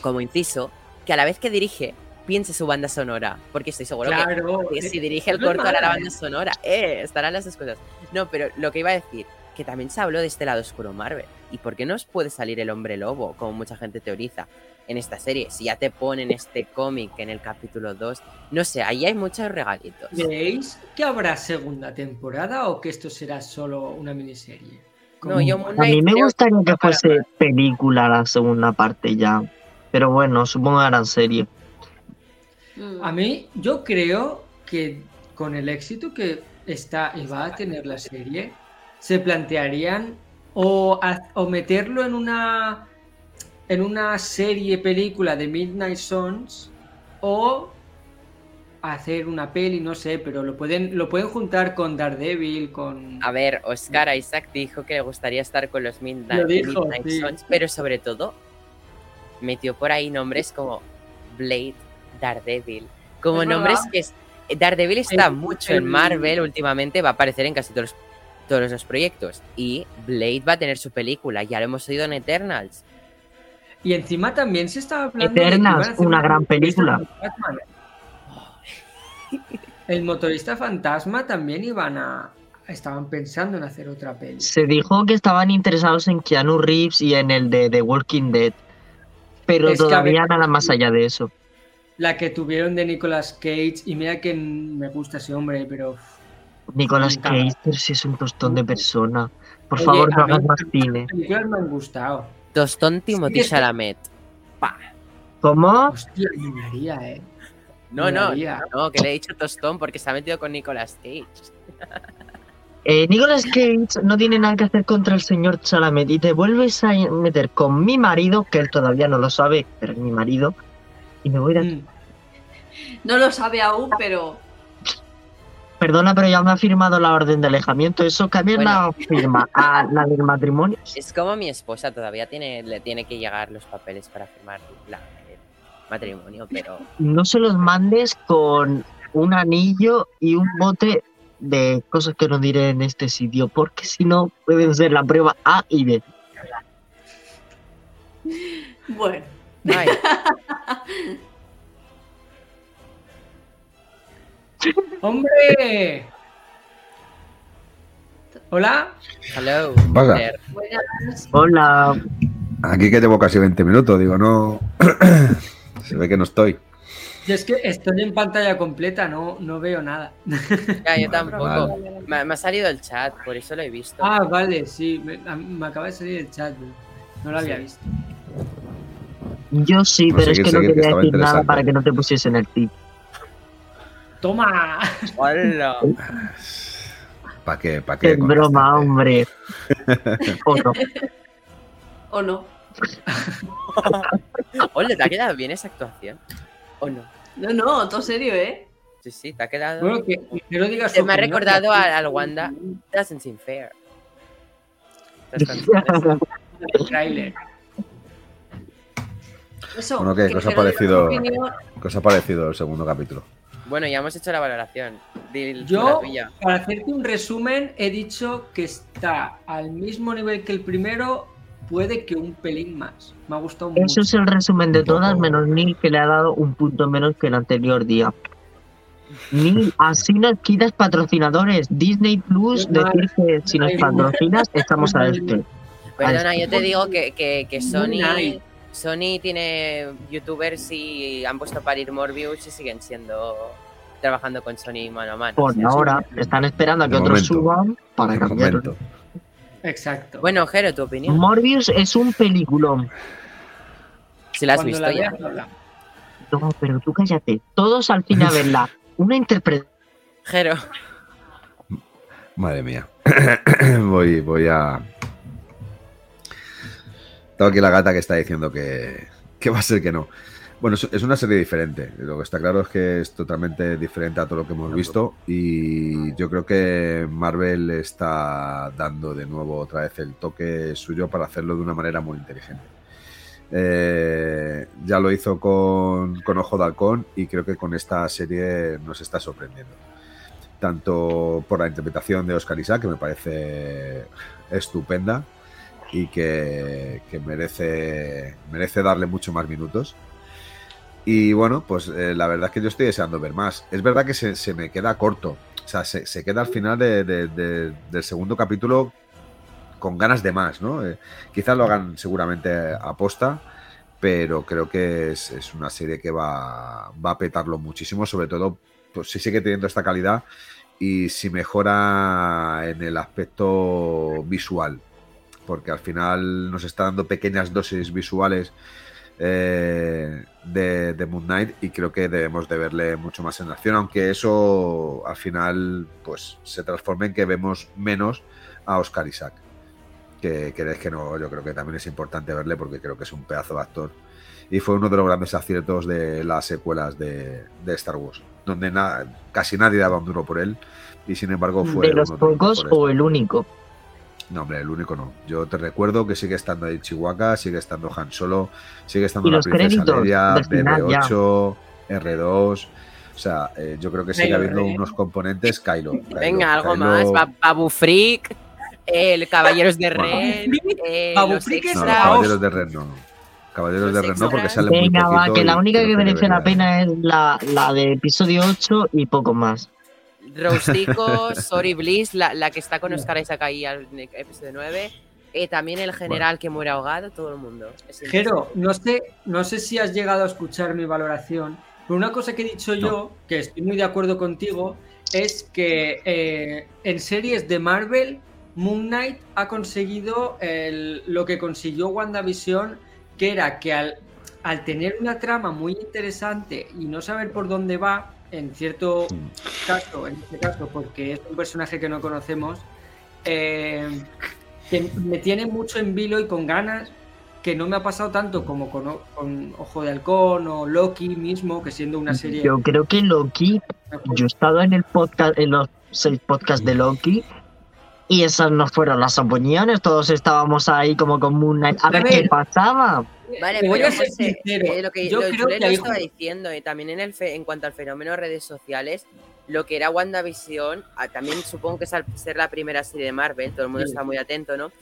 como inciso, que a la vez que dirige, piense su banda sonora, porque estoy seguro que Claro. que si dirige el corto hará la banda sonora. Eh, estarán las dos cosas. No, pero lo que iba a decir, que también se habló de este lado oscuro Marvel. ¿Y por qué no os puede salir el hombre lobo, como mucha gente teoriza, en esta serie? Si ya te ponen este cómic en el capítulo 2. No sé, ahí hay muchos regalitos. ¿Creéis que habrá segunda temporada o que esto será solo una miniserie? No, yo Moon A mí me gustaría que fuese película la segunda parte ya. Pero bueno, supongo que harán serie. Mm. A mí, yo creo que con el éxito que está y va a tener la serie, se plantearían o, o meterlo en una en una serie película de Midnight Suns o hacer una peli, no sé, pero lo pueden lo pueden juntar con Daredevil, con A ver, Oscar Isaac dijo que le gustaría estar con los Midnight, Lo dijo, Midnight sí. Suns, pero sobre todo metió por ahí nombres como Blade, Daredevil, como Es nombres verdad. que es, Daredevil está El- mucho el- en Marvel últimamente, va a aparecer en casi todos los, todos los proyectos y Blade va a tener su película, ya lo hemos oído en Eternals. y encima también se estaba hablando Eternals, una gran película. El motorista fantasma también iban a estaban pensando en hacer otra peli. Se dijo que estaban interesados en Keanu Reeves y en el de The Walking Dead. Pero Es todavía ver- nada más allá de eso. La que tuvieron de Nicolas Cage, y mira que me gusta ese hombre, pero. Nicolas. Cage, pero si es un tostón de persona. Por Oye, favor, no hagas más Las cine. películas me han gustado. Tostón Timothy Chalamet. ¿Cómo? Hostia, me eh. No, no, Molaría. no, que le he dicho Tostón porque se ha metido con Nicolas Cage. <laughs> Eh, Nicolas Cage no tiene nada que hacer contra el señor Chalamet y te vuelves a meter con mi marido, que él todavía no lo sabe, pero es mi marido, y me voy de aquí. Mm. No lo sabe aún, pero. Perdona, pero ya me ha firmado la orden de alejamiento. Eso cambia la firma a la del matrimonio. Es como mi esposa, todavía tiene, le tiene que llegar los papeles para firmar la, matrimonio, pero No se los mandes con un anillo y un bote de cosas que no diré en este sitio, porque si no pueden ser la prueba A y B. Bueno. Ay, <laughs> ¡Hombre! ¿Hola? hello. Pasa. Hola, Aquí que llevo casi 20 minutos, digo, no. <clears throat> Se ve que no estoy. Yo es que estoy en pantalla completa, no, no veo nada. <laughs> Ya, yo tampoco. Vale. Me, me ha salido el chat, por eso lo he visto. Ah, vale, sí, me, acaba de salir el chat, no, no lo había Sí. visto. yo sí, Pues pero es que no seguir, quería decir nada para que no te pusiesen el tip. ¡Toma! Hola. ¿Para qué? ¿Para Qué con broma, hombre. <laughs> O no. <laughs> ¿O no? <laughs> Hola, ¿te ha quedado bien esa actuación? ¿O no? No, no, todo serio, ¿eh? Sí, sí, te ha quedado. Bueno, que, que no digas me ha recordado al- al Wanda. Doesn't seem fair. ¿Sabes cuando- el tráiler. Eso. Bueno, ¿qué? que ¿Qué os ha parecido? ¿Qué os ha parecido el segundo capítulo? Bueno, ya hemos hecho la valoración. Yo, para hacerte un resumen, he dicho que está al mismo nivel que el primero, puede que un pelín más. Me ha gustado mucho. Eso es el resumen de todas, menos Neil, que le ha dado un punto menos que el anterior día. Neil, así nos quitas patrocinadores. Disney Plus, decir que si nos patrocinas, estamos a este. Perdona, yo te digo que, que, que Sony. Sony tiene youtubers y han puesto a parir Morbius y siguen siendo trabajando con Sony mano a mano. Por o sea, ahora, están esperando a que De otros momento. suban para cambiarlo. momento. Exacto. Bueno, Jero, tu opinión. Morbius es un peliculón. Si la has Cuando visto la ya. veas. No, pero tú cállate. Todos al fin a verla. <laughs> Una interpretación. Jero, Madre mía. <coughs> voy, voy a. Tengo aquí la gata que está diciendo que, que va a ser que no. Bueno, es, una serie diferente. Lo que está claro es que es totalmente diferente a todo lo que hemos visto. Y yo creo que Marvel está dando de nuevo otra vez el toque suyo para hacerlo de una manera muy inteligente. Eh, ya lo hizo con, con Ojo de Halcón y creo que con esta serie nos está sorprendiendo tanto por la interpretación de Oscar Isaac, que me parece estupenda y que, que merece, merece darle mucho más minutos. Y bueno, pues eh, la verdad es que yo estoy deseando ver más. Es verdad que se, se me queda corto, o sea, se, se queda al final de- de- de- del segundo capítulo con ganas de más, ¿no? Eh, quizás lo hagan seguramente a posta, pero creo que es, es una serie que va, va a petarlo muchísimo, sobre todo pues si sigue teniendo esta calidad y si mejora en el aspecto visual. porque al final nos está dando pequeñas dosis visuales eh, de, de, Moon Knight y creo que debemos de verle mucho más en acción, aunque eso al final pues se transforme en que vemos menos a Oscar Isaac. Que queréis que no, yo creo que también es importante verle porque creo que es un pedazo de actor. Y fue uno de los grandes aciertos de las secuelas de, de Star Wars, donde casi nadie daba un duro por él y sin embargo fue... ¿De los pocos o el único? No, hombre, el único no. Yo te recuerdo que sigue estando ahí Chihuahua, sigue estando Han Solo, sigue estando la Princesa Leia, BB8, R2. O sea, eh, yo creo que sigue habiendo unos componentes Kylo. Kylo Venga, algo Kylo... más. Babu Freak, el Caballeros de Ren. Eh, Babu Freak es no, Caballeros de Ren no. Caballeros de Ren no, porque sale muy Venga, poquito va, que la única que merece la pena es la, la de episodio 8 y poco más. Rostico, Sorry Bliss, la, la que está con Oscar Isaac ahí al episodio 9. Eh, también el general que muere ahogado, todo el mundo. Es Jero, no sé, no sé si has llegado a escuchar mi valoración, pero una cosa que he dicho yo, que estoy muy de acuerdo contigo, es que eh, en series de Marvel, Moon Knight ha conseguido el- lo que consiguió WandaVision, que era que al, al tener una trama muy interesante y no saber por dónde va, en cierto caso, en este caso, porque es un personaje que no conocemos, eh, que me tiene mucho en vilo y con ganas, que no me ha pasado tanto como con, Ojo de Halcón o Loki mismo, que siendo una serie... Yo creo que Loki, yo he estado en el podcast, en los seis podcasts de Loki, y esas no fueron las opiniones, todos estábamos ahí como con Moon Knight. A ver, qué pasaba. Vale, voy pero a ser José, sincero, eh, lo que yo lo creo que estaba diciendo, y también en, el fe- en cuanto al fenómeno de redes sociales, lo que era WandaVision, ah, también supongo que es al ser la primera serie de Marvel, todo el mundo Sí. está muy atento, ¿no?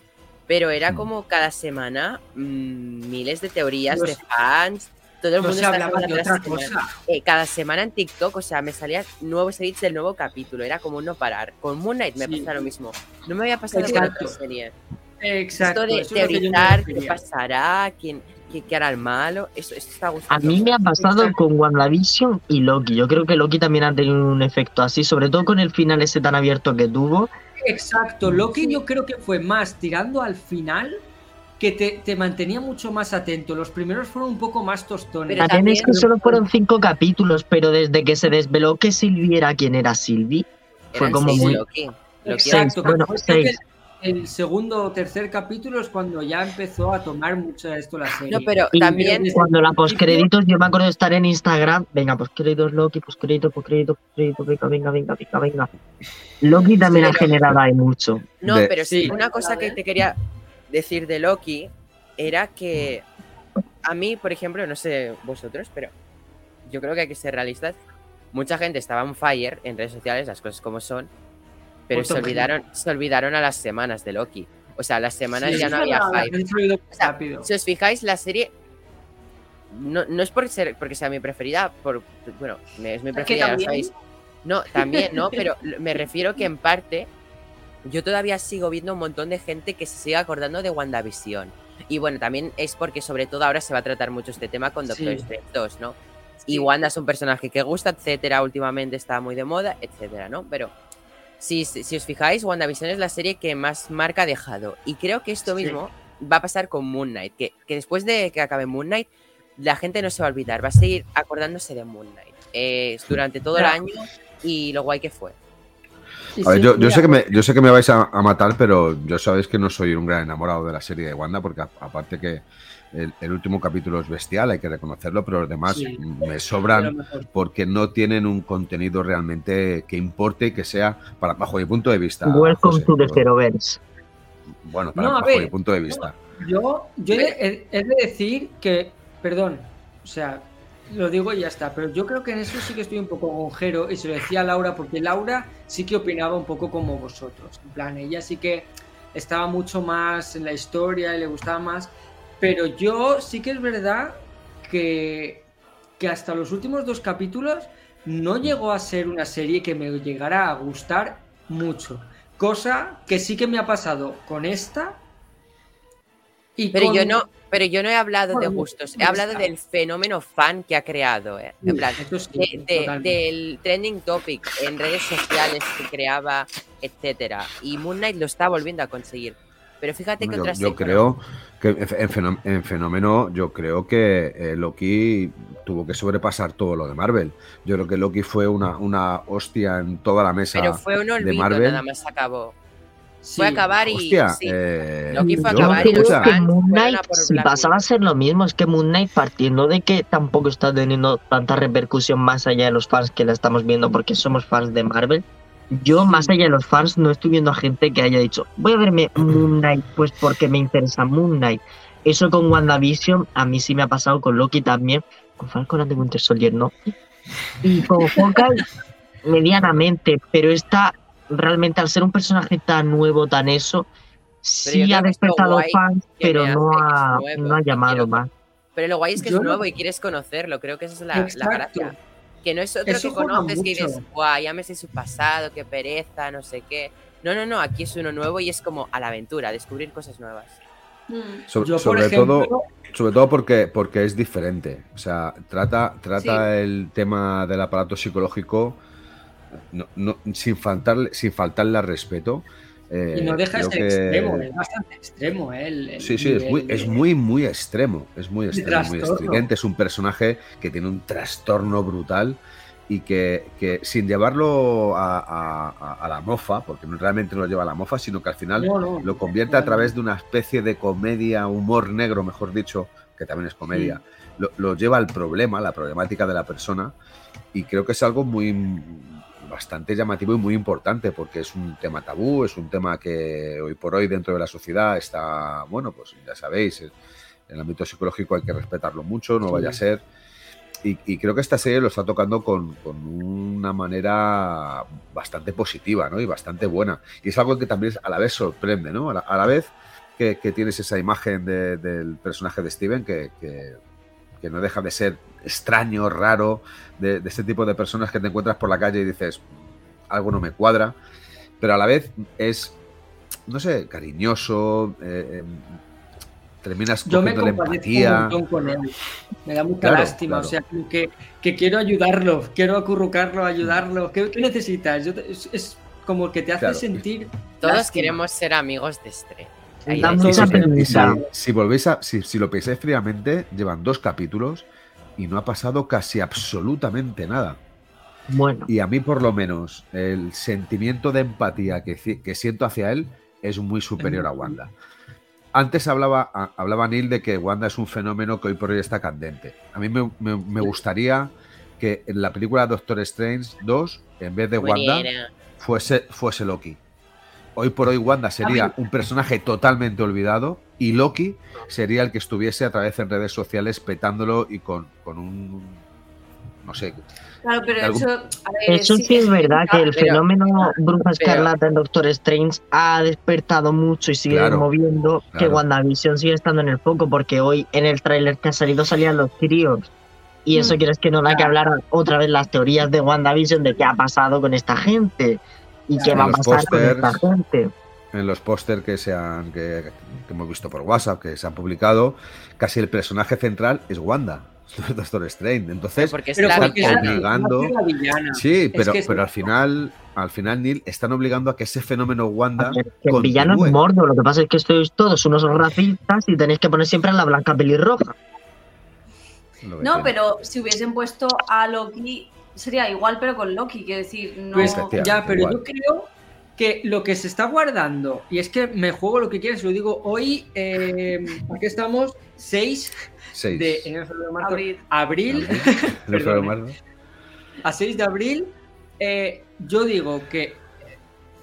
Pero era Mm. como cada semana mm, miles de teorías No de fans, todo el no mundo se hablaba de hablando otra cada semana. cosa. Eh, cada semana en TikTok, o sea, me salían nuevos edits del nuevo capítulo, era como no parar. Con Moon Knight me Sí. pasa lo mismo. No me había pasado con otra serie. Exacto. Esto de teorizar qué pasará, quién, qué hará el malo, eso, eso está A gustando. mí me ha pasado con WandaVision y Loki. Yo creo que Loki también ha tenido un efecto así, sobre todo con el final ese tan abierto que tuvo. Exacto, Loki yo creo que fue más tirando al final que te, te mantenía mucho más atento. Los primeros fueron un poco más tostones. Pero También es que solo fueron cinco capítulos, pero desde que se desveló que Sylvie era quien era Sylvie, fue como seis muy... Loki. Loki Exacto, Seis, bueno, creo que seis. El segundo o tercer capítulo es cuando ya empezó a tomar mucho esto la serie. No, pero Y también. cuando la postcréditos, yo me acuerdo de estar en Instagram, venga, postcréditos Loki, postcréditos, postcréditos, postcréditos, venga, venga, venga, venga, venga. Loki también Sí, ha pero- generado ahí mucho. No, De- pero sí, Sí. una cosa que te quería decir de Loki era que a mí, por ejemplo, no sé vosotros, pero yo creo que hay que ser realistas. Mucha gente estaba on fire en redes sociales, las cosas como son, pero se olvidaron, se olvidaron a las semanas de Loki. O sea, las semanas Sí, ya no había hype. O sea. Si os fijáis, la serie no, no es por ser, porque sea mi preferida, por, bueno, es mi ¿Porque preferida, ya lo sabéis. No, también, no, pero me refiero que en parte yo todavía sigo viendo un montón de gente que se sigue acordando de WandaVision. Y bueno, también es porque sobre todo ahora se va a tratar mucho este tema con Doctor Sí. Strange 2, ¿no? Y. Wanda es un personaje que gusta, etcétera, últimamente está muy de moda, etcétera, ¿no? Pero si, si, os fijáis, WandaVision es la serie que más marca ha dejado. Y creo que esto Sí. mismo va a pasar con Moon Knight, que, que después de que acabe Moon Knight, la gente no se va a olvidar, va a seguir acordándose de Moon Knight eh, durante todo el año y lo guay que fue. A ver, sí, yo, yo sé que me, yo sé que me vais a, a matar, pero yo sabéis que no soy un gran enamorado de la serie de Wanda, porque a- aparte que el, el último capítulo es bestial, hay que reconocerlo, pero los demás Sí. me sobran porque no tienen un contenido realmente que importe y que sea, para, bajo mi punto de vista. Welcome José, to the Zeroverse. Bueno, para, No, bajo ver, mi punto de vista. Yo, yo he, he de decir que, perdón, o sea, lo digo y ya está, pero yo creo que en eso sí que estoy un poco gonjero y se lo decía a Laura porque Laura sí que opinaba un poco como vosotros. En plan, ella sí que estaba mucho más en la historia y le gustaba más, pero yo sí que es verdad que, que hasta los últimos dos capítulos no llegó a ser una serie que me llegara a gustar mucho. Cosa que sí que me ha pasado con esta. Y Pero con- yo no, pero yo no he hablado de gustos, he hablado del fenómeno fan que ha creado, eh, en plan, sí, de- del trending topic en redes sociales que creaba, etcétera. Y Moon Knight lo está volviendo a conseguir. Pero fíjate que yo, otras yo sí, creo que en, en fenó- en fenómeno, yo creo que eh, Loki tuvo que sobrepasar todo lo de Marvel. Yo creo que Loki fue una, una hostia en toda la mesa Pero fue un de olvido, Marvel. nada más acabó. Sí. Fue a acabar y. Hostia, sí. eh, Loki fue a acabar y los escucha, que fans Moon Knight si pasaba a ser lo mismo, es que Moon Knight partiendo de que tampoco está teniendo tanta repercusión más allá de los fans que la estamos viendo porque somos fans de Marvel. Yo, más allá de los fans, no estoy viendo a gente que haya dicho, voy a verme Moon Knight pues porque me interesa Moon Knight. Eso con WandaVision, a mí sí me ha pasado con Loki también, con Falcon and the Winter Soldier no. Y con Hawkeye, <laughs> medianamente, pero esta realmente al ser un personaje tan nuevo, tan eso, sí ha despertado fans, pero no ha, nuevo, no ha llamado quiero- más. Pero lo guay es que Yo es no- nuevo y quieres conocerlo. Creo que esa es la, la gracia. Que no es otro Eso que conoces que dices, guau, ya me sé su pasado, qué pereza, no sé qué. No, no, no, aquí es uno nuevo y es como a la aventura, descubrir cosas nuevas. Mm. so- Yo, por sobre ejemplo, todo, sobre todo porque, porque es diferente. O sea, trata, trata el tema del aparato psicológico no- no- sin, faltarle, sin faltarle al respeto. Eh, y no deja de ser que- extremo, es bastante extremo. ¿eh? El- el Sí, sí, es muy, es muy, muy extremo. Es muy extremo, muy estridente. Es un personaje que tiene un trastorno brutal y que, que sin llevarlo a, a- a- la mofa, porque no realmente no lo lleva a la mofa, sino que al final No, no, lo convierte a través de una especie de comedia, humor negro, mejor dicho, que también es comedia, lo, lo lleva al problema, la problemática de la persona, y creo que es algo muy bastante llamativo y muy importante, porque es un tema tabú, es un tema que hoy por hoy dentro de la sociedad está, bueno, pues ya sabéis, el, el ámbito psicológico hay que respetarlo mucho, no vaya a ser. Y, y creo que esta serie lo está tocando con, con una manera bastante positiva ¿no? y bastante buena. Y es algo que también a la vez sorprende, ¿no? A la, a la vez que, que tienes esa imagen de- del personaje de Steven que, que- que no deja de ser extraño, raro, de, de este tipo de personas que te encuentras por la calle y dices, algo no me cuadra, pero a la vez es, no sé, cariñoso, eh, eh, terminas Yo me cogiendo la compadezco un empatía. montón con él. Me da mucha Claro, lástima. claro. O sea, como que, que quiero ayudarlo, quiero acurrucarlo, ayudarlo. ¿Qué, qué necesitas? Yo te- es, es como que te hace Claro. sentir. Todos lástima. queremos ser amigos de Y si- si, si volvéis a, si, si lo pensáis fríamente, llevan dos capítulos y no ha pasado casi absolutamente nada. Bueno, Y a mí, por lo menos, el sentimiento de empatía que, que siento hacia él es muy superior a Wanda. Antes hablaba, a- hablaba Neil de que Wanda es un fenómeno que hoy por hoy está candente. A mí me, me- me gustaría que en la película Doctor Strange 2, en vez de Wanda, fuese, fuese Loki. Hoy por hoy Wanda sería un personaje totalmente olvidado y Loki sería el que estuviese a través en redes sociales petándolo y con, con un... no sé. Claro, pero Algún- eso. a ver, eso sí es verdad que el pero- fenómeno Bruja Escarlata en Doctor Strange ha despertado mucho y sigue Claro, moviendo que claro. WandaVision sigue estando en el foco porque hoy en el tráiler que ha salido salían los críos. Y eso Mm. quieres que no da que hablar otra vez las teorías de WandaVision de qué ha pasado con esta gente y qué va a pasar con esta gente. En los póster que, se han- que, que hemos visto por WhatsApp, que se han publicado, casi el personaje central es Wanda, <laughs> Doctor Strange. Entonces, Porque es están la- obligando- es la villana. sí, pero, que es- pero al final, al final, Neil, están obligando a que ese fenómeno Wanda ver, el villano es. Mordo, lo que pasa es que sois todos unos racistas y tenéis que poner siempre a la blanca pelirroja. No, tiene. pero si hubiesen puesto a Loki, sería igual, pero con Loki, quiero decir, no. Pues, ya, pero igual. yo creo que lo que se está guardando, y es que me juego lo que quieres, lo digo hoy, eh, aquí estamos, 6 Seis. de enero, febrero, marzo, Abril. <laughs> febrero, marzo. a 6 de abril, eh, yo digo que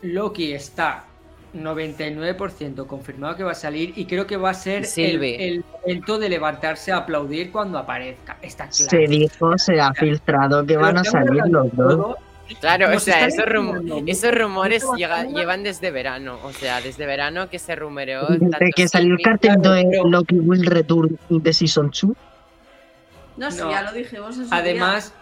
Loki está 99% confirmado que va a salir y creo que va a ser el, el momento de levantarse a aplaudir cuando aparezca. Está claro. Se dijo, se ha filtrado que Pero van a salir los dos. todo, Claro, o sea, esos, rum- enseñando esos rumores llega- llevan desde verano. O sea, desde verano que se rumoreó. Desde que salió el cartel de Loki Will Return in the Season 2. No, sí, No. ya lo dijimos en su Además,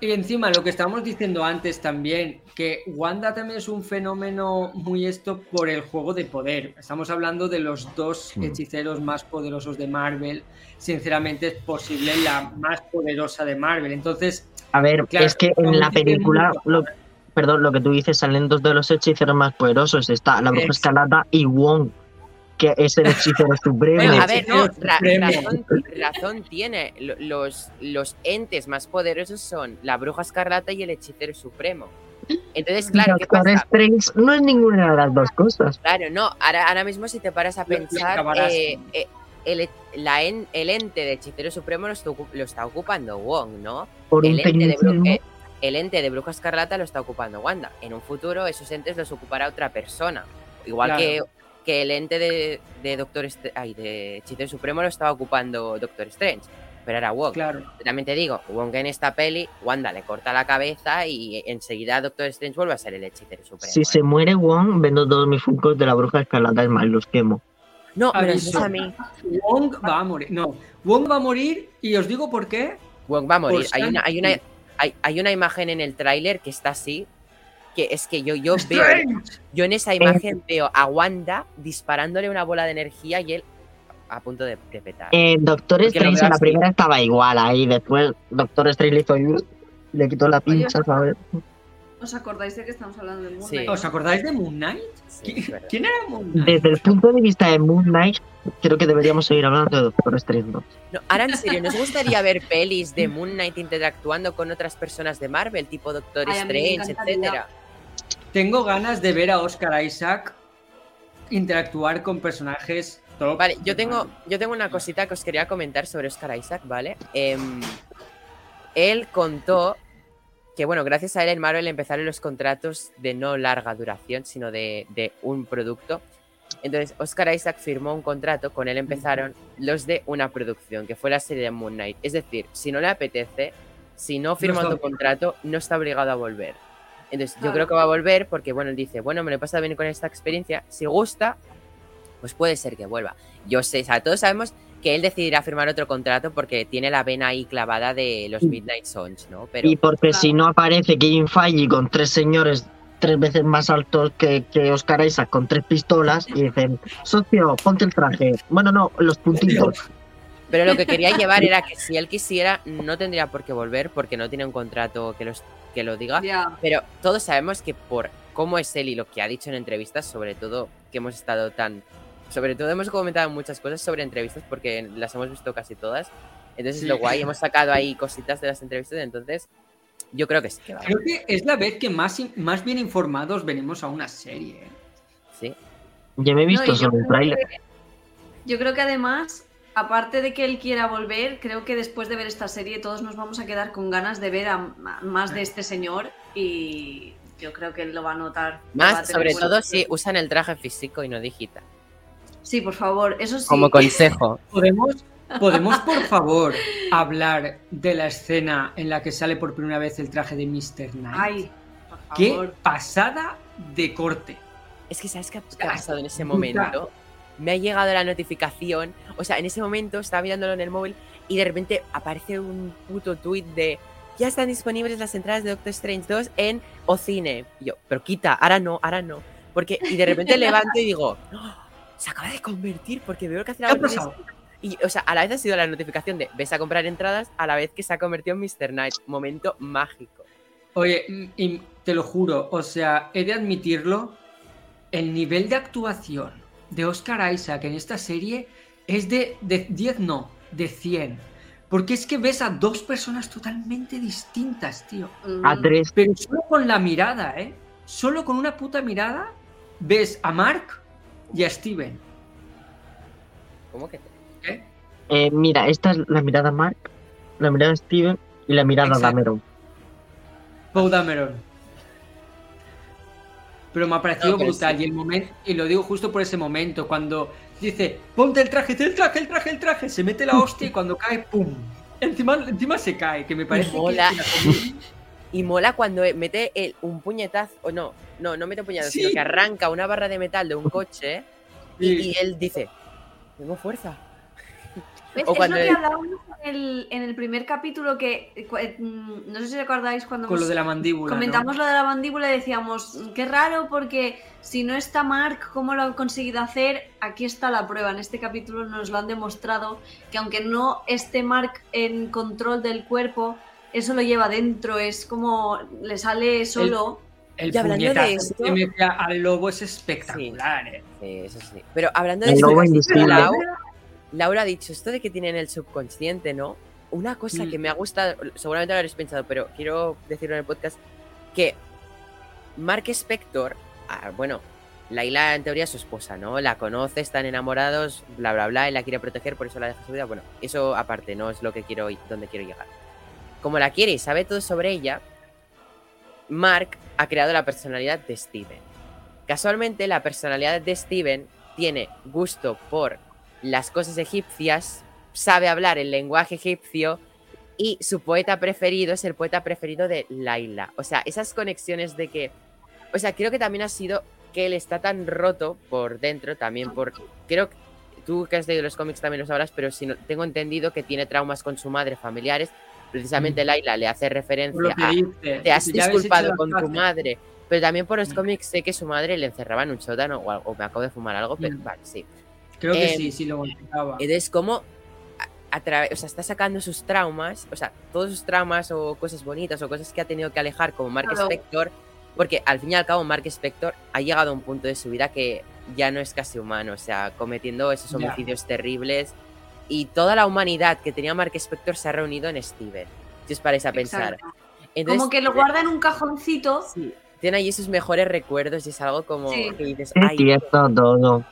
y encima lo que estábamos diciendo antes también, que Wanda también es un fenómeno muy esto por el juego de poder. Estamos hablando de los dos hechiceros más poderosos de Marvel. Sinceramente es posible la más poderosa de Marvel. Entonces, A ver, Claro, es que en la película, lo, perdón, lo que tú dices, salen dos de los hechiceros más poderosos. Está la bruja Es- escarlata y Wong. que es el hechicero supremo. Bueno, a ver, no, ra- razón, razón tiene. Lo- Los, los entes más poderosos son la bruja escarlata y el hechicero supremo. Entonces, claro, ¿qué Doctor pasa? Strange no es ninguna de las dos cosas. Claro, no, ahora, ahora mismo si te paras a pensar, eh, eh, el, la en- el ente de hechicero supremo lo está, ocu- lo está ocupando Wong, ¿no? Por un El ente, de Bru- tecnicismo. eh, el ente de bruja escarlata lo está ocupando Wanda. En un futuro esos entes los ocupará otra persona. Igual Claro. que, que el ente de, de Doctor Est- ay, de hechicero supremo lo estaba ocupando Doctor Strange. Pero era Wong. Claro. También te digo, Wong en esta peli, Wanda le corta la cabeza y enseguida Doctor Strange vuelve a ser el hechicero supremo. Si ¿eh? se muere Wong, vendo todos mis funcos de la bruja escarlata, es más, los quemo. No, me a mí. Wong va a morir. No, Wong va a morir y os digo por qué. Wong va a morir. Hay una, hay, una, hay, hay una imagen en el tráiler que está así. Que es que yo, yo veo. Yo en esa imagen veo a Wanda disparándole una bola de energía y él a punto de, de petar. Eh, Doctor Strange en la primera estaba igual ahí, después Doctor Strange le hizo y le quitó la pincha, ¿sabes? ¿Os acordáis de que estamos hablando del Moon Sí. Knight, ¿Os acordáis de Moon Knight? Sí, ¿Qui- es verdad. ¿Quién era Moon Knight? Desde el punto de vista de Moon Knight, creo que deberíamos seguir hablando de Doctor Strange 2. No, ahora en serio, ¿nos gustaría ver pelis de Moon Knight interactuando con otras personas de Marvel, tipo Doctor Ay, Strange, etcétera? Tengo ganas de ver a Oscar Isaac interactuar con personajes top. Vale, yo tengo, yo tengo una cosita que os quería comentar sobre Oscar Isaac, ¿vale? Em, él contó que, bueno, gracias a él en Marvel empezaron los contratos de no larga duración, sino de, de un producto. Entonces, Oscar Isaac firmó un contrato, con él empezaron los de una producción, que fue la serie de Moon Knight. Es decir, si no le apetece, si no firma está tu contrato, no está obligado a volver. Entonces, yo creo que va a volver porque, bueno, él dice, bueno, me lo he pasado bien con esta experiencia. Si gusta, pues puede ser que vuelva. Yo sé, o sea, todos sabemos que él decidirá firmar otro contrato porque tiene la vena ahí clavada de los. Midnight Suns, ¿no? Pero Y porque Claro. si no aparece Kevin Feige con tres señores tres veces más altos que, que Oscar Isaac con tres pistolas y dicen, socio, ponte el traje. Bueno, no, los puntitos. Pero lo que quería llevar era que si él quisiera, no tendría por qué volver porque no tiene un contrato que, los, que lo diga. Pero todos sabemos que por cómo es él y lo que ha dicho en entrevistas, sobre todo que hemos estado tan... Sobre todo hemos comentado muchas cosas sobre entrevistas porque las hemos visto casi todas. Entonces Sí. lo guay, hemos sacado ahí cositas de las entrevistas, entonces yo creo que sí que va. Creo que es la vez que más, más bien informados venimos a una serie. ¿eh? Sí. Ya me he No, visto yo solo el que- Yo creo que además, aparte de que él quiera volver, creo que después de ver esta serie todos nos vamos a quedar con ganas de ver a, a más de este señor y yo creo que él lo va a notar. Va a Más, sobre todo si usan el traje físico y no digital. Sí, por favor, eso sí. Como consejo. <laughs> ¿Podemos, ¿Podemos, por favor, hablar de la escena en la que sale por primera vez el traje de Mr. Knight? Ay, por ¡Qué favor. pasada de corte! Es que, ¿sabes qué ha pasado en ese momento? Me ha llegado la notificación. O sea, en ese momento estaba mirándolo en el móvil y de repente aparece un puto tweet de ya están disponibles las entradas de Doctor Strange 2 en Ocine. Y yo, pero quita, ahora no, ahora no. Porque, y de repente <laughs> levanto y digo, "Oh, se acaba de convertir porque veo que hace ¿Qué la ha orden pasado? Y, o sea, a la vez ha sido la notificación de ves a comprar entradas, a la vez que se ha convertido en Mr. Knight. Momento mágico. Oye, mm, y te lo juro, o sea, he de admitirlo, el nivel de actuación de Oscar Isaac en esta serie es de, de 10, no, de 100. Porque es que ves a dos personas totalmente distintas, tío. Mm, A tres. Pero solo con la mirada, ¿eh? Solo con una puta mirada ves a Mark y a Steven. ¿Cómo que? ¿eh? Eh, mira, esta es la mirada Mark, la mirada Steven y la mirada Exacto. Dameron. Poe Dameron. Pero me ha parecido No, brutal. sí. Y el momento, y lo digo justo por ese momento, cuando dice, ponte el traje, el traje, el traje, el traje, se mete la hostia y cuando cae, ¡pum! Encima, encima se cae, que me parece que- mola. que <laughs> Y mola cuando mete el- un puñetazo, o no, no, no mete un Sí. sino que arranca una barra de metal de un coche y, Sí. y él dice, tengo fuerza. ¿Ves? o Es cuando lo que hablábamos en el, en el primer capítulo que, eh, mm, no sé si recordáis cuando con lo de la mandíbula. ¿no? comentamos lo de la mandíbula y decíamos, "Mm, qué raro porque si no está Mark, ¿cómo lo ha conseguido hacer? Aquí está la prueba. En este capítulo nos lo han demostrado que aunque no esté Mark en control del cuerpo, eso lo lleva dentro, es como le sale solo. El Y hablando de puñetazo esto- que mete al lobo es espectacular, ¿eh? Sí, eso sí. Pero hablando de El esto, lobo invisible. Lau, Laura ha dicho esto de que tienen el subconsciente, ¿no? Una cosa Mm. que me ha gustado, seguramente lo habréis pensado, pero quiero decirlo en el podcast, que Mark Spector, ah, bueno, Laila en teoría es su esposa, ¿no? La conoce, están enamorados, bla, bla, bla, y la quiere proteger, por eso la deja su vida. Bueno, eso aparte, no es lo que quiero, donde quiero llegar. Como la quiere y sabe todo sobre ella, Mark ha creado la personalidad de Steven. Casualmente, la personalidad de Steven tiene gusto por las cosas egipcias, sabe hablar el lenguaje egipcio y su poeta preferido es el poeta preferido de Laila. O sea, esas conexiones de que... O sea, creo que también ha sido que él está tan roto por dentro, también por... Creo que tú que has leído los cómics también lo sabrás, pero si no, tengo entendido que tiene traumas con su madre familiares. Precisamente Laila le hace referencia a te has dice, "Ya habéis disculpado con tu paces". madre. Pero también por los Mm. cómics sé que su madre le encerraba en un sótano o, algo, o me acabo de fumar algo, pero Mm. vale, sí. Creo que Eh, sí, sí lo contaba. Entonces, como a, o sea, está sacando sus traumas, o sea, todos sus traumas o cosas bonitas o cosas que ha tenido que alejar como Mark Claro. Spector, porque al fin y al cabo Mark Spector ha llegado a un punto de su vida que ya no es casi humano, o sea, cometiendo esos homicidios terribles y toda la humanidad que tenía Mark Spector se ha reunido en Steven. Si os paráis a pensar. Entonces, Como que lo guarda en un cajoncito. Sí, tiene ahí sus mejores recuerdos y es algo como Sí. que dices, Es ay, cierto todo.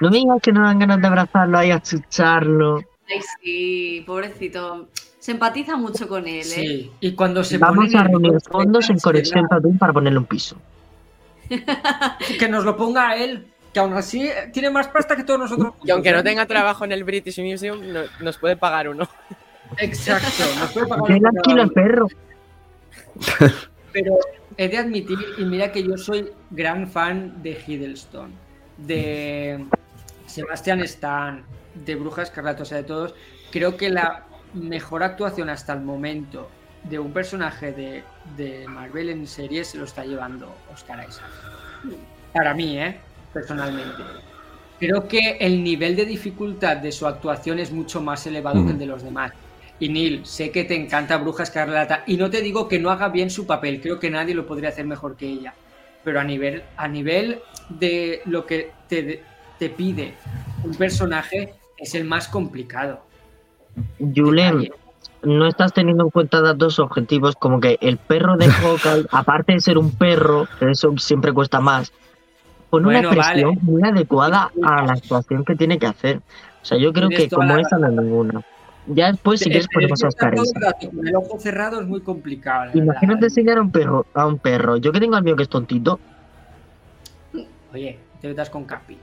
No me digas que no dan ganas de abrazarlo ahí, achucharlo. Ay, sí, pobrecito. Se empatiza mucho con él, ¿eh? Sí, y cuando se Vamos a reunir fondos en Conexión para ponerle un piso. Que nos lo ponga a él, que aún así eh, tiene más pasta que todos nosotros. <laughs> y aunque no ¿eh? tenga trabajo en el British Museum, no- nos puede pagar uno. Exacto, nos puede pagar Yo un le alquilo el programa. perro. <laughs> Pero he de admitir, y mira que yo soy gran fan de Hiddleston, de Sebastian Stan, de Bruja Escarlata, o sea, de todos. Creo que la mejor actuación hasta el momento de un personaje de, de Marvel en serie se lo está llevando Oscar Isaac. Para mí, ¿eh? Personalmente. Creo que el nivel de dificultad de su actuación es mucho más elevado que el de los demás. Y Neil, sé que te encanta Bruja Escarlata y no te digo que no haga bien su papel, creo que nadie lo podría hacer mejor que ella. Pero a nivel, a nivel de lo que te, te pide un personaje, es el más complicado. Julen, no estás teniendo en cuenta datos objetivos como que el perro de Hawkeye, <laughs> aparte de ser un perro, eso siempre cuesta más, con una vale. muy adecuada a la actuación que tiene que hacer. O sea, yo creo Tienes que como la esa no hay ninguna. Ya después, si quieres, el rato Con el ojo cerrado es muy complicado. Imagínate enseñar a un perro, a un perro. Yo que tengo al mío que es tontito, Oye, te metas con Capi.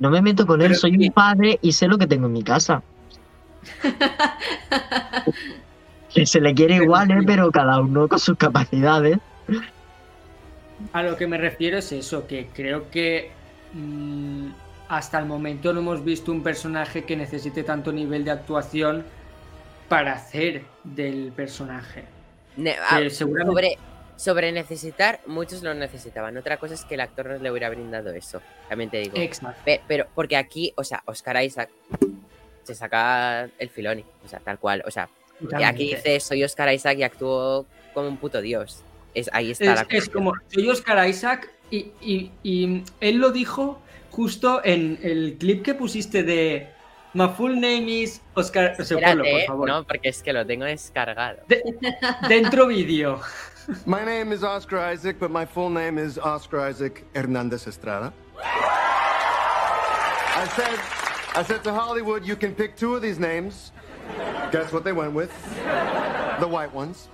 no me meto con él, soy un padre y sé lo que tengo en mi casa. <laughs> que se le quiere Pero igual, ¿eh? pero cada uno con sus capacidades. A lo que me refiero es eso, que creo que mm, hasta el momento no hemos visto un personaje que necesite tanto nivel de actuación para hacer del personaje. Ne- ah, seguramente- sobre, sobre necesitar, muchos lo necesitaban. Otra cosa es que el actor no le hubiera brindado eso. También te digo. Exacto. Pe- Pero, porque aquí, o sea, Oscar Isaac se saca el filoni. O sea, tal cual. O sea, aquí dice soy Oscar Isaac y actúo como un puto dios. Es, ahí está Es, la es como, soy Oscar Isaac y, y- y él lo dijo justo en el clip que pusiste de My full name is Oscar. O sea, ponlo, Espérate, por favor. no, porque es que lo tengo descargado. Dentro vídeo. <laughs> My name is Oscar Isaac, but my full name is Oscar Isaac Hernandez Estrada. I said, I said to Hollywood, you can pick two of these names. Guess what they went with? The white ones.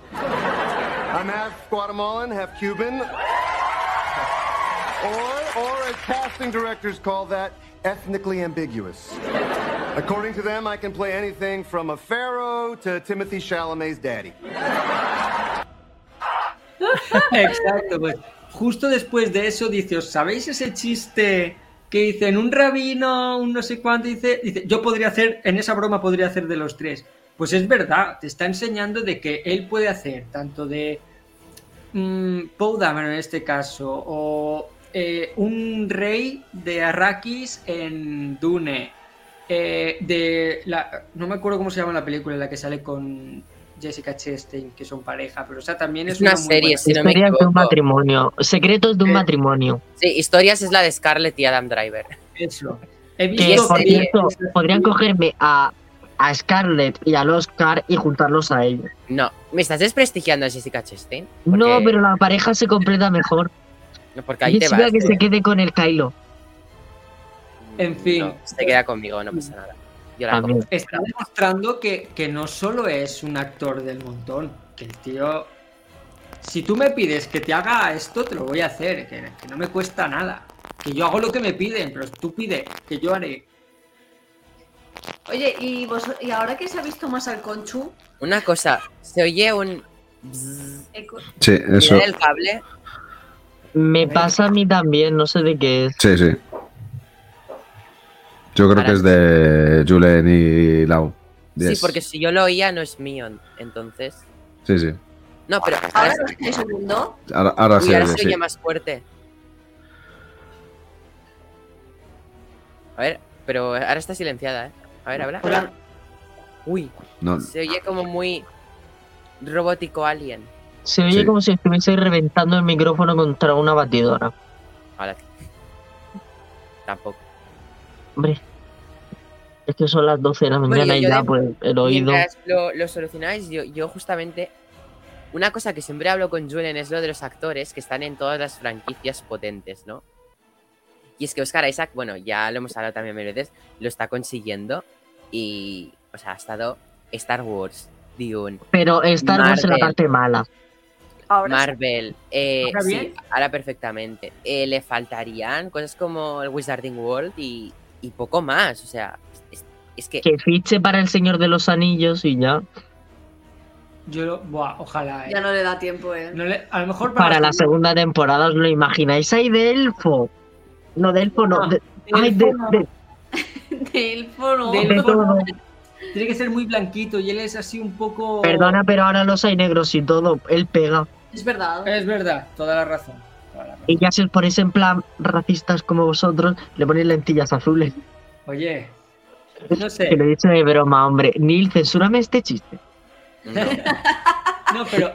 I'm half Guatemalan, half Cuban. <laughs> Or, or as casting directors call that, ethnically ambiguous. According to them, I can play anything from a pharaoh to Timothy Chalamet's daddy. <laughs> Exacto, pues justo después de eso dice, ¿os sabéis ese chiste que dicen un rabino, un no sé cuánto? Dice, dice, yo podría hacer, en esa broma podría hacer de los tres. Pues es verdad, te está enseñando de que él puede hacer tanto de mm, Paul Dameron en este caso, o eh, un rey de Arrakis en Dune, eh, de la, no me acuerdo cómo se llama la película en la que sale con Jessica Chastain, que son pareja, pero o sea, también es, Es una muy serie, buena si no me Historias de un equivoco. matrimonio. Secretos de un Eh, matrimonio. Sí, historias es la de Scarlett y Adam Driver. Eso. He Que, visto por serie. cierto, podrían cogerme a, a Scarlett y al Oscar y juntarlos a ellos. No, ¿me estás desprestigiando a Jessica Chastain? No, pero la pareja se completa mejor. no, porque ahí te vas. que se quede con el Kylo. En fin. No, se queda conmigo, no pasa nada. Yo la está demostrando que, que no solo es un actor del montón, que el tío... Si tú me pides que te haga esto, te lo voy a hacer, que, que no me cuesta nada. Que yo hago lo que me piden, pero tú pide, que yo haré. Oye, ¿y, vos, ¿y ahora que se ha visto más al Conchu? Una cosa, se oye un. bzzz. Sí, eso. El cable. Me pasa a mí también, no sé de qué es. Sí, sí. Yo creo Ahora que es de Julen y Lau. Sí, porque si yo lo oía no es mío, entonces. Sí, sí. No, pero Ahora no estáis segundo. Ahora, ahora uy, sí, ahora sí. se oye más fuerte. A ver, pero ahora está silenciada, ¿eh? A ver, habla. Hola. Uy, No, se oye como muy robótico alien. Se oye Sí. como si estuviese reventando el micrófono contra una batidora. Ahora. Tampoco. Hombre. Es que son las 12 de la Bueno, mañana yo- y ya, de- pues, el oído. Mientras lo, lo solucionáis, yo, yo justamente. Una cosa que siempre hablo con Julen es lo de los actores que están en todas las franquicias potentes, ¿no? Y es que Oscar Isaac, bueno, ya lo hemos hablado también mil veces, lo está consiguiendo. Y. O sea, ha estado Star Wars, Dune, Pero Star Wars es la parte mala. Ahora. Marvel. Eh, ¿Ahora sí, bien? ahora perfectamente. Eh, le faltarían cosas como el Wizarding World y, y poco más. O sea, es, es que. Que fiche para el Señor de los Anillos y ya. Yo, buah, ojalá. eh. Ya no le da tiempo, ¿eh? No le- a lo mejor Para la segunda temporada, ¿os lo imagináis? ¡Ay, de elfo! No, de elfo no. Ah, de- el ¡Ay, de, fono de- <laughs> Del fono. Del de fono. todo! Tiene que ser muy blanquito y él es así un poco. Perdona, pero ahora los hay negros y todo. Él pega. Es verdad. Es verdad, toda la razón. toda la razón. Y ya si os ponéis en plan racistas como vosotros, le ponéis lentillas azules. Oye, no Que sé. lo he dicho de broma, hombre. Neil, censúrame este chiste. no. <laughs> No, pero.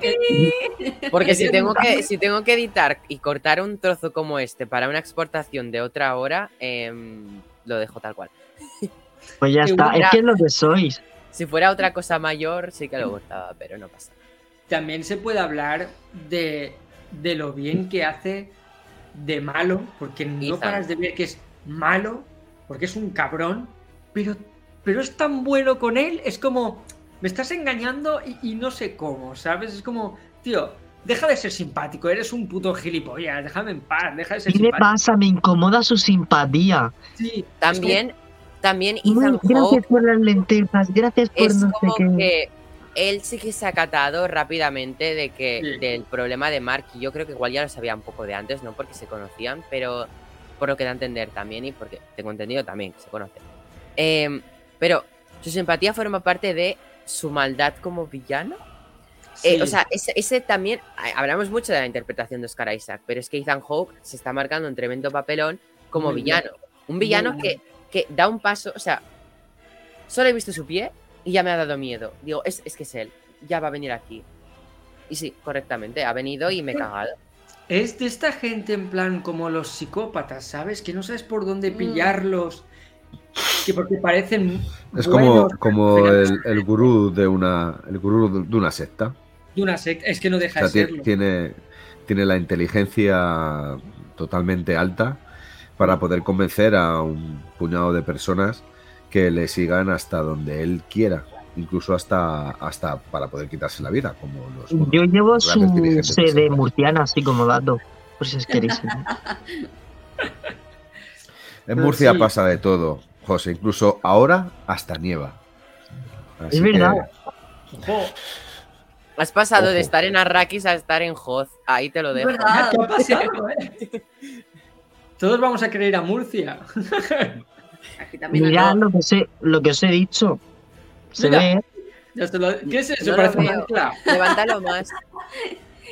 <laughs> Porque si tengo, que, si tengo que editar y cortar un trozo como este para una exportación de otra hora, em, lo dejo tal cual. Pues ya está. Es que es lo que sois. Si fuera otra cosa mayor, sí que lo cortaba, pero no pasa. también se puede hablar de, de lo bien que hace de malo, porque no Ethan. paras de ver que es malo, porque es un cabrón, pero, pero es tan bueno con él, es como, me estás engañando y, y no sé cómo, ¿sabes? Es como, tío, deja de ser simpático, eres un puto gilipollas, déjame en paz, deja de ser ¿Qué le simpático. pasa? Me incomoda su simpatía. Sí, También, también Muy- Ethan gracias por las lentejas. Gracias por es no sé como qué. que él sí que se ha catado rápidamente de que Sí. del problema de Mark, y yo creo que igual ya lo sabía un poco de antes, no porque se conocían, pero por lo que da a entender también y porque tengo entendido también que se conocen. Em, pero su simpatía forma parte de su maldad como villano. Eh, o sea, ese, ese también, a- hablamos mucho de la interpretación de Oscar Isaac, pero es que Ethan Hawke se está marcando un tremendo papelón como Muy bien. villano. Un villano que, que da un paso, o sea, solo he visto su pie y ya me ha dado miedo. Digo, es, es que es él, ya va a venir aquí. Y sí, correctamente, ha venido y me he cagado. Es de esta gente en plan como los psicópatas, ¿sabes? Que no sabes por dónde Mm. pillarlos. Que porque parecen. Es como, como el, el gurú de una el gurú de una secta. De una secta. Es que no O deja sea, de serlo. tiene, tiene la inteligencia totalmente alta para poder convencer a un puñado de personas que le sigan hasta donde él quiera, incluso hasta, hasta para poder quitarse la vida, como los bueno, Yo llevo su sectas. murciana, así como dato. Por si os queréis. saber. <laughs> En Murcia sí. pasa de todo, José, incluso ahora hasta nieva. Así Es verdad. Has pasado de estar en Arrakis a estar en Hoth. Ahí te lo dejo. verdad. ¿qué ha pasado, <laughs> eh? Todos vamos a querer ir a Murcia. Aquí también Mirad lo que, os he, lo que os he dicho. Se Mira. ve. Ya se lo- ¿Qué es eso? No lo Parece un veo. ancla. Levántalo más.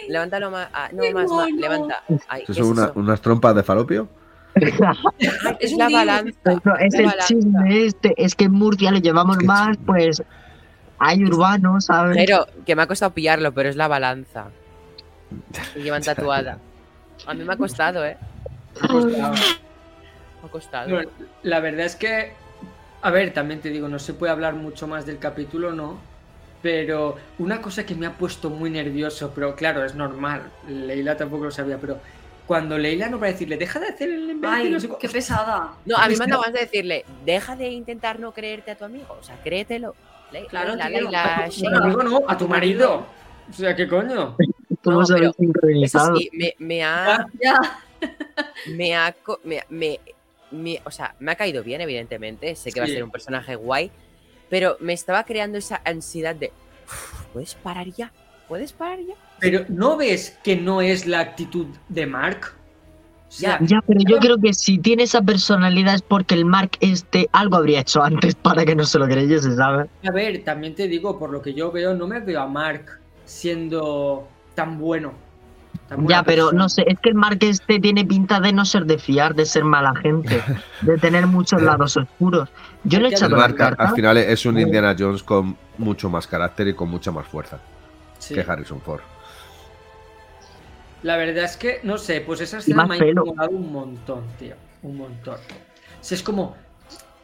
Levántalo más. Ah, no, más, más. Levanta. Ay, ¿Eso ¿qué son es una- eso? unas trompas de falopio? <laughs> Es la balanza. Es la el balanza. chisme este. Es que en Murcia le llevamos más, pues. hay urbanos, ¿sabes? Pero que me ha costado pillarlo, pero es la balanza. Que llevan tatuada. A mí me ha costado, ¿eh? Me ha costado. Bueno, la verdad es que, a ver, también te digo, no se puede hablar mucho más del capítulo, ¿no? Pero una cosa que me ha puesto muy nervioso, pero claro, es normal, Leila tampoco lo sabía, pero cuando Leila no va a decirle, deja de hacer el imbécil, Ay, no sé cu- qué pesada. No, a mí me dado ganas de decirle, deja de intentar no creerte a tu amigo. O sea, créetelo. Le- Claro, Leila, tío. Leila, A tu amigo no, a tu marido. O sea, ¿qué coño? ¿Cómo no, pero Eso sincronizado? sí, me, me ha. Ya. Me ha. Me, me- me- o sea, me ha caído bien, evidentemente. Sé que va a ser un personaje guay. Pero me estaba creando esa ansiedad de. "Uf, ¿Puedes parar ya? ¿Puedes parar ya? Pero ¿no ves que no es la actitud de Mark? O sea, Ya, pero yo creo que si tiene esa personalidad es porque el Mark este algo habría hecho antes <laughs> para que no se lo creyese, ¿sabes? a ver, también te digo, por lo que yo veo, no me veo a Mark siendo tan bueno. tan Ya, pero persona. no sé, es que el Mark este tiene pinta de no ser de fiar, de ser mala gente, <laughs> de tener muchos lados oscuros. Yo le he echado la Mark a- al carta. final es un Indiana Jones con mucho más carácter y con mucha más fuerza Sí. que Harrison Ford. La verdad es que, no sé, pues esa escena me ha incomodado un montón, tío. Un montón. Sea, es como,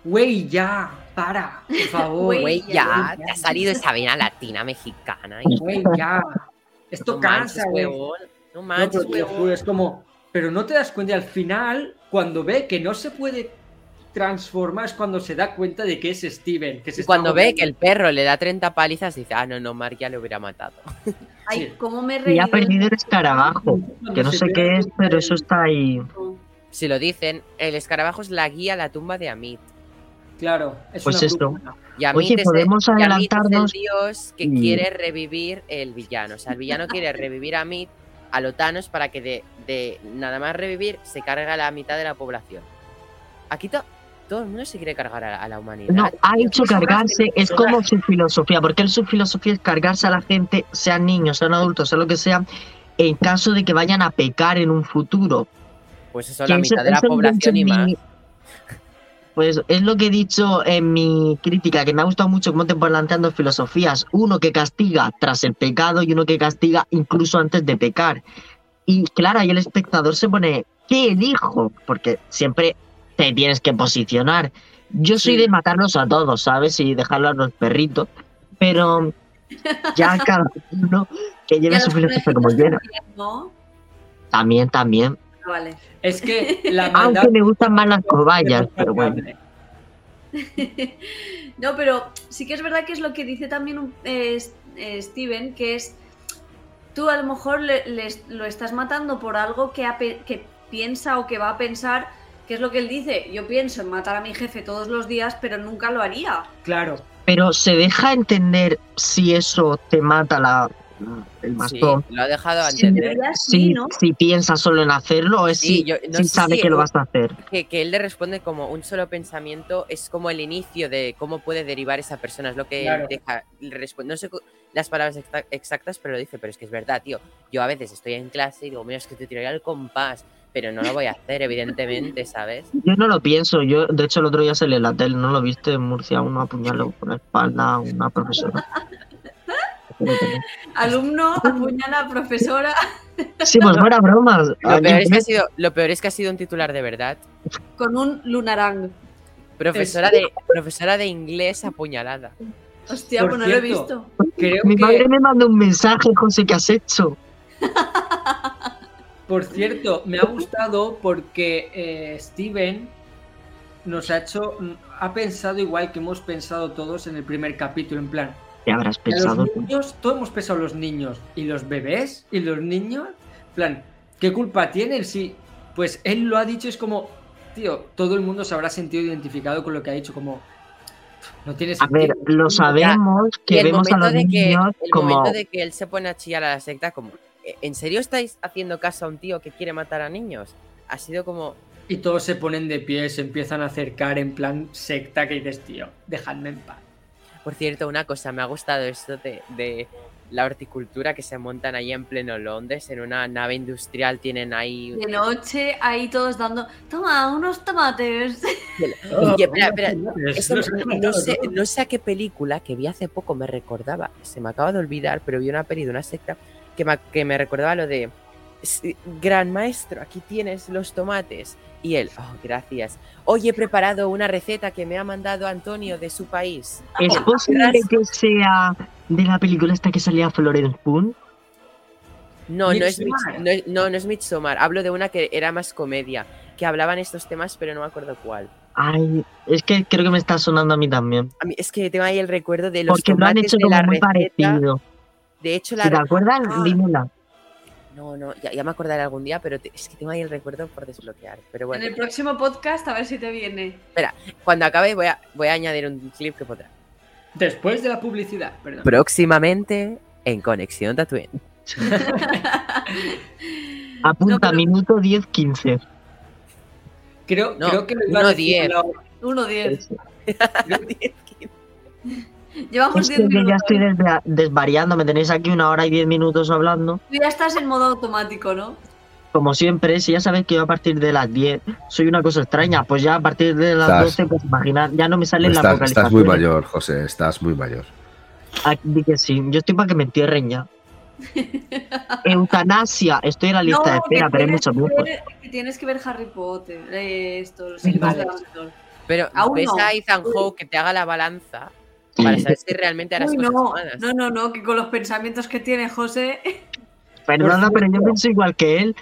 güey, ya, para, por favor. <laughs> Güey, ya, ya. te ha salido esa vena latina mexicana. Güey, ya. Esto No cansa, güey. No No, manches, pero juro, huevón. es como, pero no te das cuenta y al final, cuando ve que no se puede transformar, es cuando se da cuenta de que es Steven. Que se Y cuando ve que el perro le da 30 palizas, dice, ah, no, no, Mark ya lo hubiera matado. <laughs> Ay, Sí. cómo me he Y ha perdido el escarabajo, que no sé qué es, pero eso está ahí. Si lo dicen, el escarabajo es la guía a la tumba de Amit. Claro, es Pues una esto. Y Amit Oye, es el- ¿podemos y Amit es el adelantarnos? dios que Y- quiere revivir el villano. O sea, el villano quiere <laughs> revivir a Amit, a Lotanos, para que de, de nada más revivir se cargue a la mitad de la población. Aquí to- todo el mundo se quiere cargar a, a la humanidad. No, ha hecho cargarse, es como su filosofía, porque él su filosofía es cargarse a la gente, sean niños, sean adultos, sea lo que sea, en caso de que vayan a pecar en un futuro. Pues eso, la eso- mitad de la población y más. mi- Pues es lo que he dicho en mi crítica, que me ha gustado mucho cómo te planteando filosofías. Uno que castiga tras el pecado y uno que castiga incluso antes de pecar. Y claro, ahí el espectador se pone, ¿qué elijo? Porque siempre te tienes que posicionar. Yo soy Sí. de matarlos a todos, ¿sabes? Y dejarlos a los perritos. Pero ya <laughs> cada uno que lleve su los filosofía como quiera. también, ¿No? También, también. Ah, Vale. Es que la <laughs> maldad... Aunque me gustan más las cobayas, pero bueno. <laughs> No, pero sí que es verdad que es lo que dice también un- eh, eh, Steven, que es tú a lo mejor le- lo estás matando por algo que piensa o que va a pensar, que es lo que él dice, yo pienso en matar a mi jefe todos los días, pero nunca lo haría. Claro, Pero se deja entender si eso te mata la, el Sí, bastón. lo ha dejado entender. sí, Si, ¿no? si piensas solo en hacerlo o es Sí, si, yo- no si sabe que lo vas a hacer. que, que él le responde como un solo pensamiento es como el inicio de cómo puede derivar esa persona. Es lo que Claro. deja. le responde- no sé las palabras exacta- exactas, pero lo dice. Pero es que es verdad, tío. Yo a veces estoy en clase y digo, mira, es que te tiraría el compás. Pero no lo voy a hacer, evidentemente, ¿sabes? Yo no lo pienso. Yo, de hecho, el otro día se le la tele, ¿no lo viste? En Murcia, uno apuñaló por la espalda a una profesora. <laughs> Alumno apuñala a profesora. Sí, pues fuera bromas. Lo peor, es que ha sido, lo peor es que ha sido un titular de verdad. con un lunarang. Profesora de, profesora de inglés apuñalada. Hostia, Por pues no lo he visto. creo Mi que... madre me mandó un mensaje, José, ¿qué has hecho? <laughs> Por cierto, me ha gustado porque eh, Steven nos ha hecho, ha pensado igual que hemos pensado todos en el primer capítulo, en plan, ¿Qué habrás a pensado? los niños, todos hemos pensado los niños y los bebés y los niños, en plan, ¿qué culpa tienen? Si, pues él lo ha dicho, es como, tío, todo el mundo se habrá sentido identificado con lo que ha dicho, como, no tiene A sentido. ver, lo sabemos que el vemos a momento, los de que, niños el como... momento de que él se pone a chillar a la secta, como, "¿Eh, ¿en serio estáis haciendo caso a un tío que quiere matar a niños? Ha sido como, Y todos se ponen de pie, se empiezan a acercar en plan secta que dices, tío, dejadme en paz. Por cierto, una cosa, me ha gustado esto de, de la horticultura que se montan ahí en pleno Londres, en una nave industrial, tienen ahí... De noche, ahí todos dando, toma, unos tomates. Oye, <laughs> espera, espera, Pero Esto no sé, no sé a qué película que vi hace poco me recordaba, se me acaba de olvidar, pero vi una peli de una secta que me, que me recordaba lo de "Sí, Gran maestro, aquí tienes los tomates. Y él, oh, gracias. Hoy he preparado una receta que me ha mandado Antonio de su país. ¿Es posible que sea de la película esta que salía Florence Pugh? No, no es, no, es- no, no es Midsommar. Hablo de una que era más comedia, que hablaban estos temas, pero no me acuerdo cuál. Ay, es que creo que me está sonando a mí también. A mí, es que tengo ahí el recuerdo de los Porque lo han tomates hecho de como la muy receta. parecido. De hecho, Si te la, acuerdas, Ah. dímela. No, no, ya, ya me acordaré algún día, pero te- es que tengo ahí el recuerdo por desbloquear. Pero bueno, En el próximo podcast, a ver si te viene. cuando acabe voy a, voy a añadir un clip que podrá. Después de la publicidad, perdón. Próximamente en Conexión Tatooine. <laughs> Apunta, No, pero- minuto 10-15. creo, No, creo que lo iba a uno decir diez. Laura. <laughs> 1-10. Llevamos que 10 yo ya minutos. estoy desvia- desvariando, me tenéis aquí una hora y 10 minutos hablando. Tú ya estás en modo automático, ¿no? Como siempre, si ya sabéis que yo a partir de las 10 soy una cosa extraña, pues ya a partir de las Estás- 12, pues imaginar, ya no me salen las Estás, vocalizaciones. estás muy mayor, José, estás muy mayor. Di que sí, yo estoy para que me entierren ya. <laughs> Eutanasia, estoy en la lista de espera, pero hay mucho tiempo. tienes que ver Harry Potter, eh, esto, los vale. de Dumbledore. Pero Aún ves no. a Ethan Hawke que te haga la balanza para saber si realmente harás Uy, cosas no, malas. no, no, no, que con los pensamientos que tiene José. Perdona, pero yo pienso igual que él.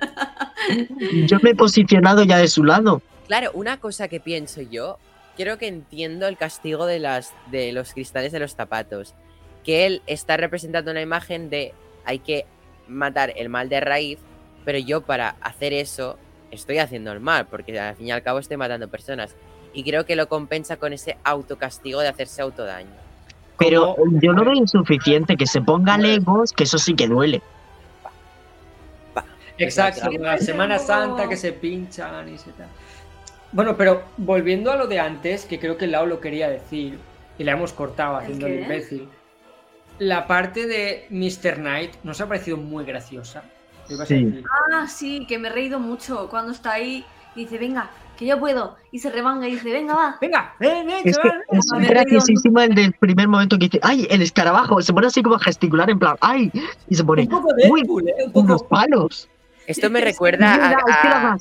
<laughs> Yo me he posicionado ya de su lado. Claro, una cosa que pienso yo, creo que entiendo el castigo de, las, de los cristales de los zapatos. Que él está representando una imagen de hay que matar el mal de raíz, pero yo para hacer eso estoy haciendo el mal, porque al fin y al cabo estoy matando personas. Y creo que lo compensa con ese autocastigo de hacerse autodaño. Pero yo lo veo insuficiente, que se ponga legos, que eso sí que duele. Exacto, la Semana Santa que se pinchan y se tal. Bueno, pero volviendo a lo de antes, que creo que Lau lo quería decir, y la hemos cortado ¿El haciendo el imbécil. La parte de Mr. Knight nos ha parecido muy graciosa. ¿Qué ibas a Sí. Ah, sí, que me he reído mucho cuando está ahí y dice, venga, que yo puedo. Y se remanga y dice, venga, va. Venga, ven, ven, Es que chaval. es Me el del primer momento que dice, ¡ay, el escarabajo! Se pone así como a gesticular en plan, ¡ay! Y se pone Un poco de Uy, Deadpool, ¿eh? Un unos palos. Esto me recuerda a, a-.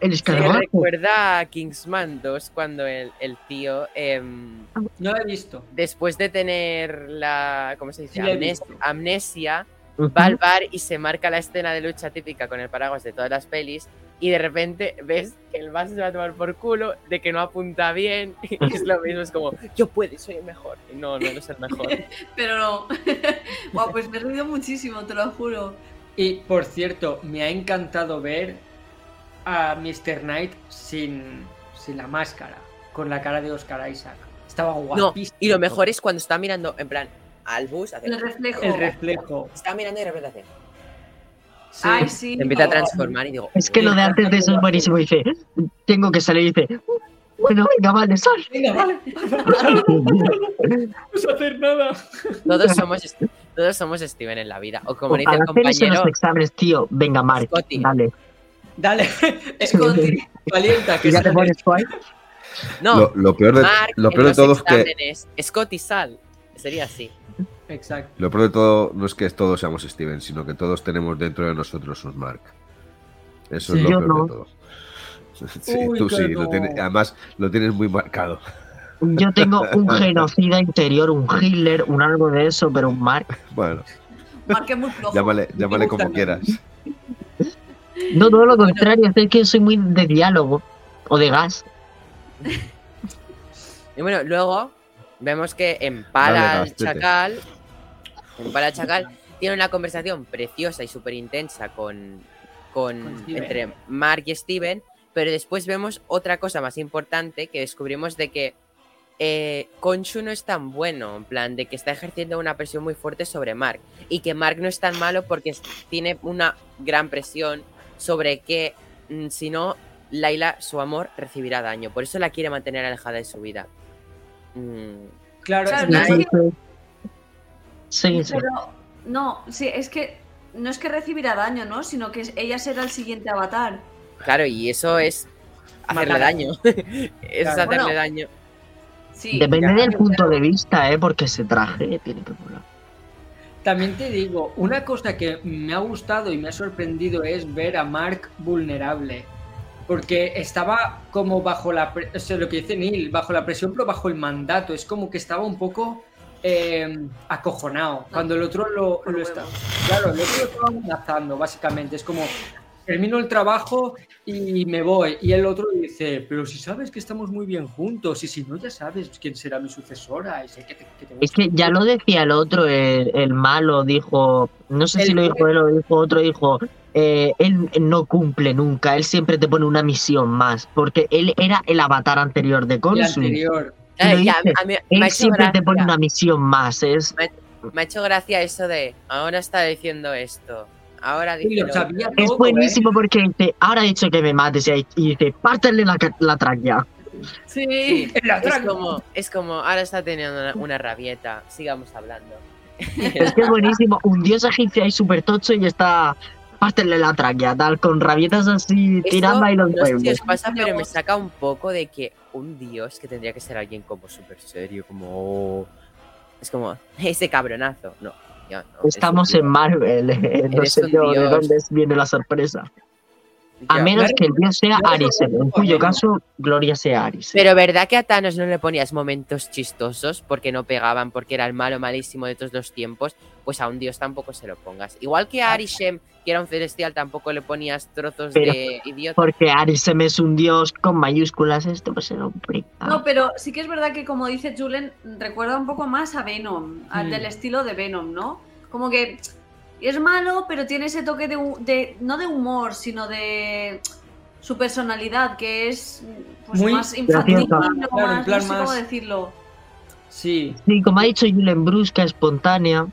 El me escarabajo. recuerda a Kingsman 2 cuando el, el tío em, No lo he visto. después de tener la ¿cómo se dice? Sí, Amnes- amnesia va al bar y se marca la escena de lucha típica con el paraguas de todas las pelis y de repente ves que el vaso se va a tomar por culo, de que no apunta bien <laughs> y es lo mismo, es como yo puedo, soy el mejor. Y no, no eres el mejor. <laughs> Pero no. <laughs> Guau, pues me he reído muchísimo, te lo juro. Y por cierto, me ha encantado ver a Mr. Knight sin, sin la máscara, con la cara de Oscar Isaac. Estaba No, guapísimo. y lo mejor es cuando está mirando en plan al bus, hace- El reflejo. el reflejo. está mirando y de repente hace, Sí. Ay, sí. se empieza a transformar y diego, Es que lo de antes de eso es buenísimo. Dice, tengo que salir y dice, bueno, venga, vale, sal. Venga, vale. <laughs> No vamos a hacer nada. todos somos todos somos Steven en la vida o como dice el compañero los exámenes, tío, venga, Mark, Scotty. dale. Dale. <laughs> Scotty. Calienta, que Y ya te pones guay. no, Lo, lo peor de, Mark lo en peor de los todo es que exámenes, Scott y Sal. Sería así. Exacto. lo peor de todo no es que todos seamos Steven, sino que todos tenemos dentro de nosotros un Mark. Eso es lo yo peor no. de todo. <laughs> Sí, Uy, tú sí, lo no. tienes- además lo tienes muy marcado. Yo tengo <laughs> un genocida interior, un Hitler, un algo de eso, pero un Mark. Bueno, Marqué muy flojo. llámale, como quieras. No, todo lo contrario, es que yo soy muy de diálogo o de gas. <laughs> Y bueno, luego vemos que Empala al. Chacal. Al Chacal tiene una conversación preciosa y súper intensa con, con, entre Mark y Steven. Pero después vemos otra cosa más importante que descubrimos de que eh, Khonshu no es tan bueno, en plan, de que está ejerciendo una presión muy fuerte sobre Mark. Y que Mark no es tan malo porque tiene una gran presión sobre que mm, si no, Laila, su amor, recibirá daño. Por eso la quiere mantener alejada de su vida. Mm, Claro, Claro, Sí, sí. Pero no, sí, es que no es que recibirá daño, ¿no? Sino que ella será el siguiente avatar. Claro, y eso es hacerle Matar. daño. eso <laughs> es Claro. hacerle Bueno. daño. Sí. Depende del pero- punto de vista, ¿eh? Porque ese traje tiene que molar. También te digo, una cosa que me ha gustado y me ha sorprendido es ver a Mark vulnerable. Porque estaba como bajo la pre- o sea, lo que dice Neil, bajo la presión, pero bajo el mandato. Es como que estaba un poco eh, acojonado. Cuando el otro lo, está. Claro, el otro lo estaba amenazando, básicamente. Es como termino el trabajo y me voy. Y el otro dice, pero si sabes que estamos muy bien juntos, y si no, ya sabes quién será mi sucesora. Y sé que te, que te Es que ya lo decía el otro, el, el malo, dijo, no sé si lo dijo él o lo dijo otro, dijo, eh, él no cumple nunca, él siempre te pone una misión más, porque él era el avatar anterior de el Consul. anterior. Eh, ya, a mí- Él siempre te pone una misión más, es me ha hecho gracia eso de ahora está diciendo esto. Ahora dice. Y lo lo sabía otro". Es todo, buenísimo porque dice, ahora ha dicho que me mates y dice, pártele la, la tráquea. Sí, ¿eh? En la es traga. como, es como ahora está teniendo una, una rabieta. Sigamos hablando. Es que es buenísimo, un dios egipcio ahí súper tocho y está, pártele la tráquea, tal, con rabietas así, tirando ahí los no sé si pueblos. os pasa, pero me saca un poco de que un dios que tendría que ser alguien como súper serio, como. Es como <laughs> ese cabronazo. No, ya no. es Estamos en Marvel, eh, <laughs> no sé yo de dónde viene la sorpresa. A Ya. menos que el dios sea Yo Arisem, en cuyo caso Gloria sea Arisem. Pero ¿verdad que a Thanos no le ponías momentos chistosos porque no pegaban, porque era el malo malísimo de todos los tiempos? Pues a un dios tampoco se lo pongas. Igual que a Arishem, que era un celestial, tampoco le ponías trozos Pero- de idiota. Porque Arisem es un dios con mayúsculas, esto pues era un prick. No, pero sí que es verdad que, como dice Julen, recuerda un poco más a Venom, al Mm. del estilo de Venom, ¿no? Como que es malo, pero tiene ese toque de, no de humor, sino de su personalidad, que es pues, Muy más infantil, Claro, en más, plan no sé cómo decirlo. Sí, Sí, como ha dicho Julen Brusca, espontánea.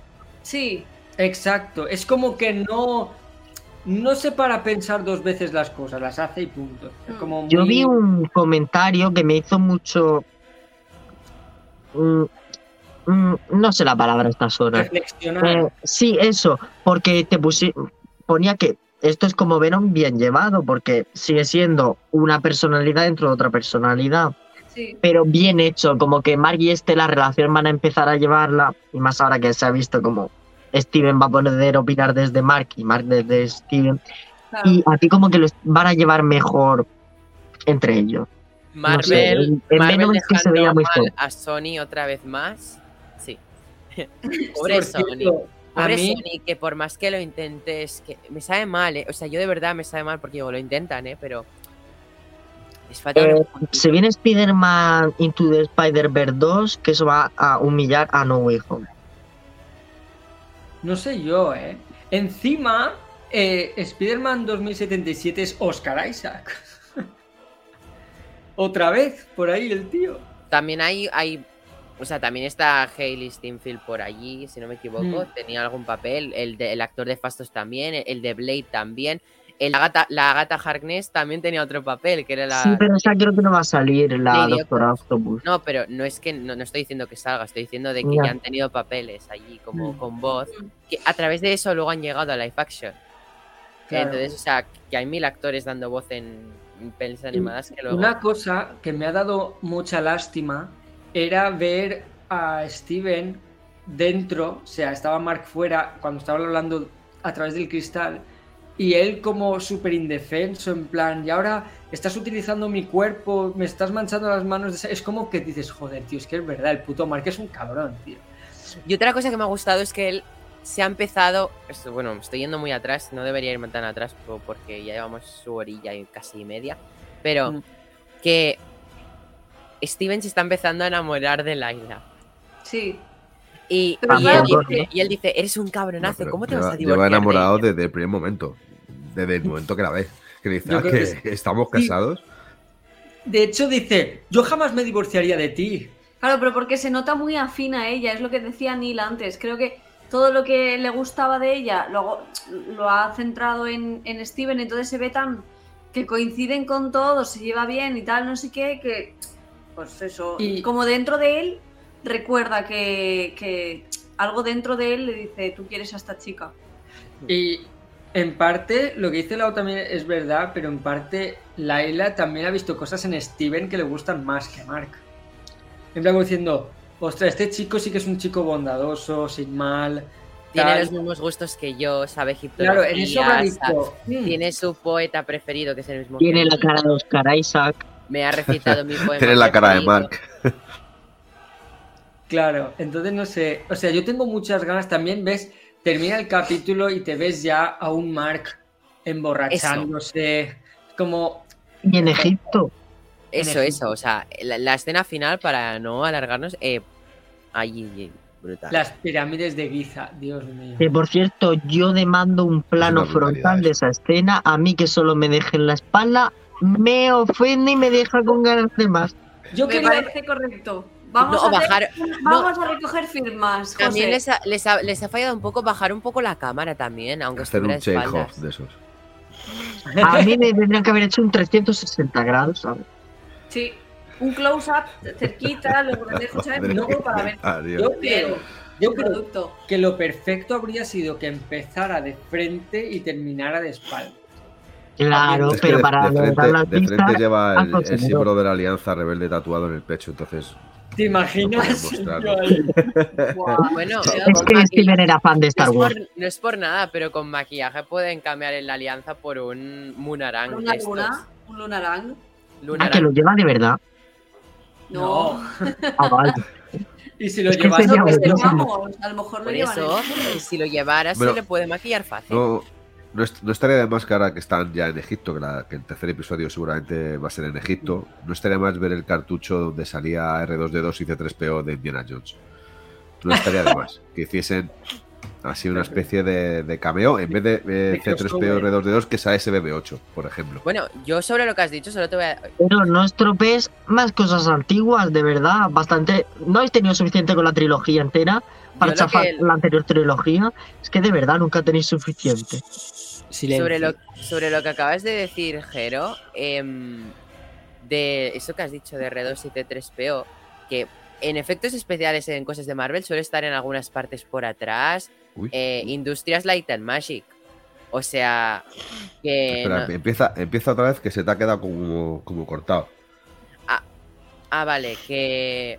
Sí, exacto. Es como que no. No se para pensar dos veces las cosas, las hace y punto. Es Mm. Yo vi un comentario que me hizo mucho... mm, mm, no sé la palabra a estas horas. reflexionar. Eh, sí, eso, porque te pusi- ponía que esto es como Venom bien llevado, porque sigue siendo una personalidad dentro de otra personalidad, sí. pero bien hecho, como que Mark y este la relación van a empezar a llevarla, y más ahora que se ha visto como Steven va a poder opinar desde Mark y Mark desde Steven, claro. y a ti como que los van a llevar mejor entre ellos. Marvel, no sé, en- en Marvel Venom es que se dejando veía muy mal a Sony otra vez más. Sí. <laughs> Pobre Por Sony. cierto, a Pobre mí, Sony, que por más que lo intentes, que me sabe mal, ¿eh? O sea, yo de verdad me sabe mal porque digo, lo intentan, ¿eh? Pero. Falta Eh, se viene Spider-Man Into the Spider-Verse 2, que eso va a humillar a No Way Home. No sé yo, ¿eh? Encima, eh, Spider-Man 2077 es Oscar Isaac. <laughs> Otra vez, por ahí el tío. También hay, hay. O sea, también está Hailey Steinfeld por allí, si no me equivoco. Mm. Tenía algún papel. El, de- el actor de Fastos también. El, el de Blade también. El, la, gata, la gata Harkness también tenía otro papel, que era la. Sí, pero esa creo que no va a salir, la Lady Doctora Octopus. No, pero no es que no, no estoy diciendo que salga, estoy diciendo de que Ya. ya han tenido papeles allí como Mm. con voz, que a través de eso luego han llegado a live action. Claro. Entonces, o sea, que hay mil actores dando voz en, en pelis animadas que luego... Una cosa que me ha dado mucha lástima era ver a Steven dentro, o sea, estaba Mark fuera cuando estaba hablando a través del cristal y él como súper indefenso, en plan, y ahora estás utilizando mi cuerpo, me estás manchando las manos, de sa-". es como que dices, joder, tío, es que es verdad, el puto Mark es un cabrón, tío. Y otra cosa que me ha gustado es que él se ha empezado... Esto, bueno, estoy yendo muy atrás, no debería irme tan atrás po- porque ya llevamos su orilla y casi media, pero Mm. que Steven se está empezando a enamorar de Laila. Sí. Y, Pero y él, dice, y él dice, eres un cabronazo, ¿cómo te lleva, vas a divorciar? lleva enamorado ella?". desde el primer momento. Desde el momento que la ve. Que dice, ah, que estamos Sí. casados. De hecho dice, yo jamás me divorciaría de ti. Claro, pero porque se nota muy afín a ella, es lo que decía Neil antes. Creo que todo lo que le gustaba de ella luego lo ha centrado en, en Steven, entonces se ve tan que coinciden con todo, se lleva bien y tal, no sé qué, que pues eso, Y- como dentro de él recuerda que, que, algo dentro de él le dice, tú quieres a esta chica. Y en parte, lo que dice Lau también es verdad, pero en parte, Laila también ha visto cosas en Steven que le gustan más que a Mark. En plan, como diciendo, ostras, este chico sí que es un chico bondadoso, sin mal. Tiene tal". los mismos gustos que yo, sabe Claro, en eso egiptología, dicho, sa- "Mm, tiene su poeta preferido, que es el mismo Tiene la cara de Oscar Isaac. Me ha recitado mi <laughs> poema. Tiene la cara de. Mark. Claro, entonces no sé. O sea, yo tengo muchas ganas también, ves, termina el capítulo y te ves ya a un Mark emborrachándose. Como, Y en Egipto. Eso, en eso, o sea, la, la escena final, para no alargarnos, eh, allí, brutal. las pirámides de Giza, Dios mío. Que por cierto, yo demando un plano frontal de esa escena. A mí que solo me dejen la espalda, me ofende y me deja con ganas de más. Yo Me quería, parece correcto. Vamos, No, a, re- bajar, vamos a recoger firmas. José. también les ha, les, ha, les ha fallado un poco bajar un poco la cámara también, aunque Hacer un espaldas. de esos. A mí me tendrían que haber hecho un 360 grados, ¿sabes? Sí, un close-up cerquita, luego de lejos, ¿sabes? Luego para ver yo creo, yo que lo perfecto habría sido que empezara de frente y terminara de espalda. Claro, Es que pero de, para de frente, las de frente lleva el, símbolo de la alianza rebelde tatuado en el pecho, entonces ¿Te imaginas? No. <laughs> Yo ahí. Bueno, Es que Steven era fan de no, Star es Wars. por, no es por nada, pero con maquillaje pueden cambiar en la alianza por un Munarang. Una luna, un lunarang. Ah, que lo lleva de verdad. No, Ah, vale. <laughs> Y si lo llevas a pues a lo mejor lo Por llevan eso, en- si lo llevara, Bueno, se le puede maquillar fácil. no, no, est- no estaría de más que ahora que están ya en Egipto, que, la- que el tercer episodio seguramente va a ser en Egipto, no estaría más ver el cartucho donde salía R2D2 y C3PO de Indiana Jones. No estaría de más que hiciesen así una especie de, de cameo en vez de eh, De C3PO crossover. R2D2 que sea SBB8, por ejemplo. Bueno, yo sobre lo que has dicho, solo te voy a. Pero no estropees más cosas antiguas, de verdad. Bastante. No habéis tenido suficiente con la trilogía entera para chafar que- la anterior trilogía. Es que de verdad nunca tenéis suficiente. Sobre lo, sobre lo que acabas de decir, Jero, em, de eso que has dicho de R2 y T3PO, que en efectos especiales en cosas de Marvel suele estar en algunas partes por atrás, eh, Industrias Light and Magic. O sea, que... Espera, no- empieza, empieza otra vez que se te ha quedado como, como cortado. Ah, vale, que...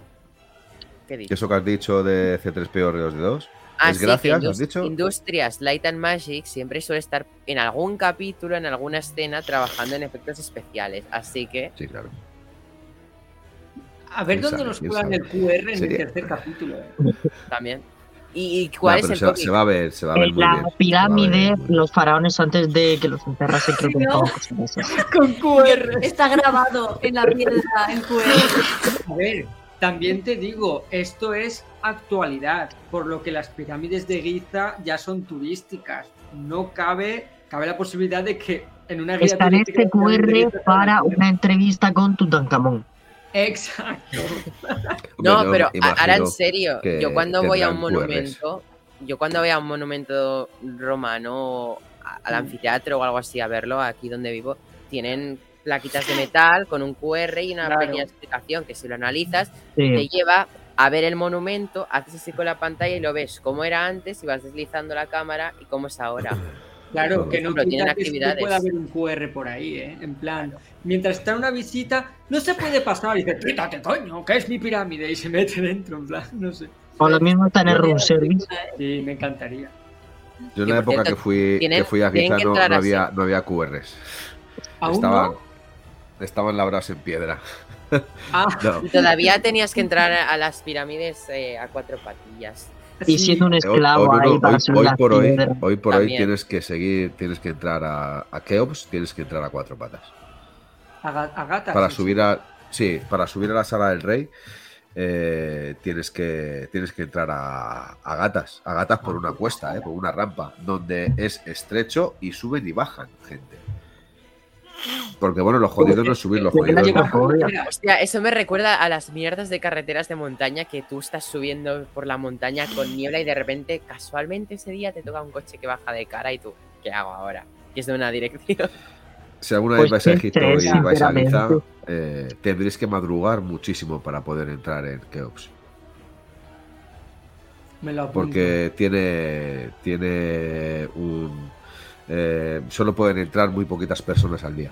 ¿Qué dicho? Eso que has dicho de C3PO R2D2. Ah, ¿Es sí, que has dicho? Industrias Light and Magic siempre suele estar en algún capítulo, en alguna escena, trabajando en efectos especiales. Así que, Sí, claro. A ver ¿Quién dónde sabe? nos ¿Quién cuelan el QR en Sería- el tercer capítulo. eh. <laughs> también. ¿Y, y cuál Nah, es el se, va- se va a ver, se va a ver muy la bien. ver pirámide, los faraones antes de que los enterrasen, <laughs> creo que ¿no? Con QR. Está grabado en la piedra, en QR. A ver, también te digo, esto es actualidad, por lo que las pirámides de Giza ya son turísticas. No cabe, cabe la posibilidad de que en una guía turística este QR Giza para una entrevista con Tutankamón. Exacto. No, pero ahora en serio, que yo cuando voy a un QRs. monumento, yo cuando voy a un monumento romano, al anfiteatro o algo así a verlo, aquí donde vivo, tienen plaquitas de metal con un QR y una Claro. pequeña explicación que si lo analizas Sí. te lleva a ver el monumento, haces así con la pantalla y lo ves cómo era antes y vas deslizando la cámara y cómo es ahora. Claro, Por que no tienen que actividades. pueda haber un QR por ahí, ¿eh? En plan, mientras está en una visita, no se puede pasar y dice, quítate, coño, que es mi pirámide, y se mete dentro, en plan, no sé. O lo mismo está en el room service. Sí, me encantaría. Yo en la época cierto, que fui, tienen- que fui a Giza no, había, no había QRs. ¿Aún Estaban, no? Estaban labrados en piedra. <laughs> Ah, No. Y todavía tenías que entrar a las pirámides eh, a cuatro patillas. Y siendo un Hoy, esclavo hoy- ahí para hoy- por hoy, hoy por hoy tienes que seguir, tienes que entrar a, a Keops, tienes que entrar a cuatro patas. A, ga- a gatas. Para sí, subir a, sí, para subir a la sala del rey, eh, tienes que tienes que entrar a, a gatas, a gatas por una cuesta, eh, por una rampa, donde es estrecho y suben y bajan gente. Porque bueno, lo jodido no es subir, lo jodido es. Hostia, eso me recuerda a las mierdas de carreteras de montaña que tú estás subiendo por la montaña con niebla y de repente, casualmente ese día te toca un coche que baja de cara y tú, ¿qué hago ahora? Que es de una dirección. Si alguna Pues vez vais a Egipto estrés, y vais a sinceramente. eh, tendréis que madrugar muchísimo para poder entrar en Keops. Me lo. Porque tiene, tiene un... eh, solo pueden entrar muy poquitas personas al día.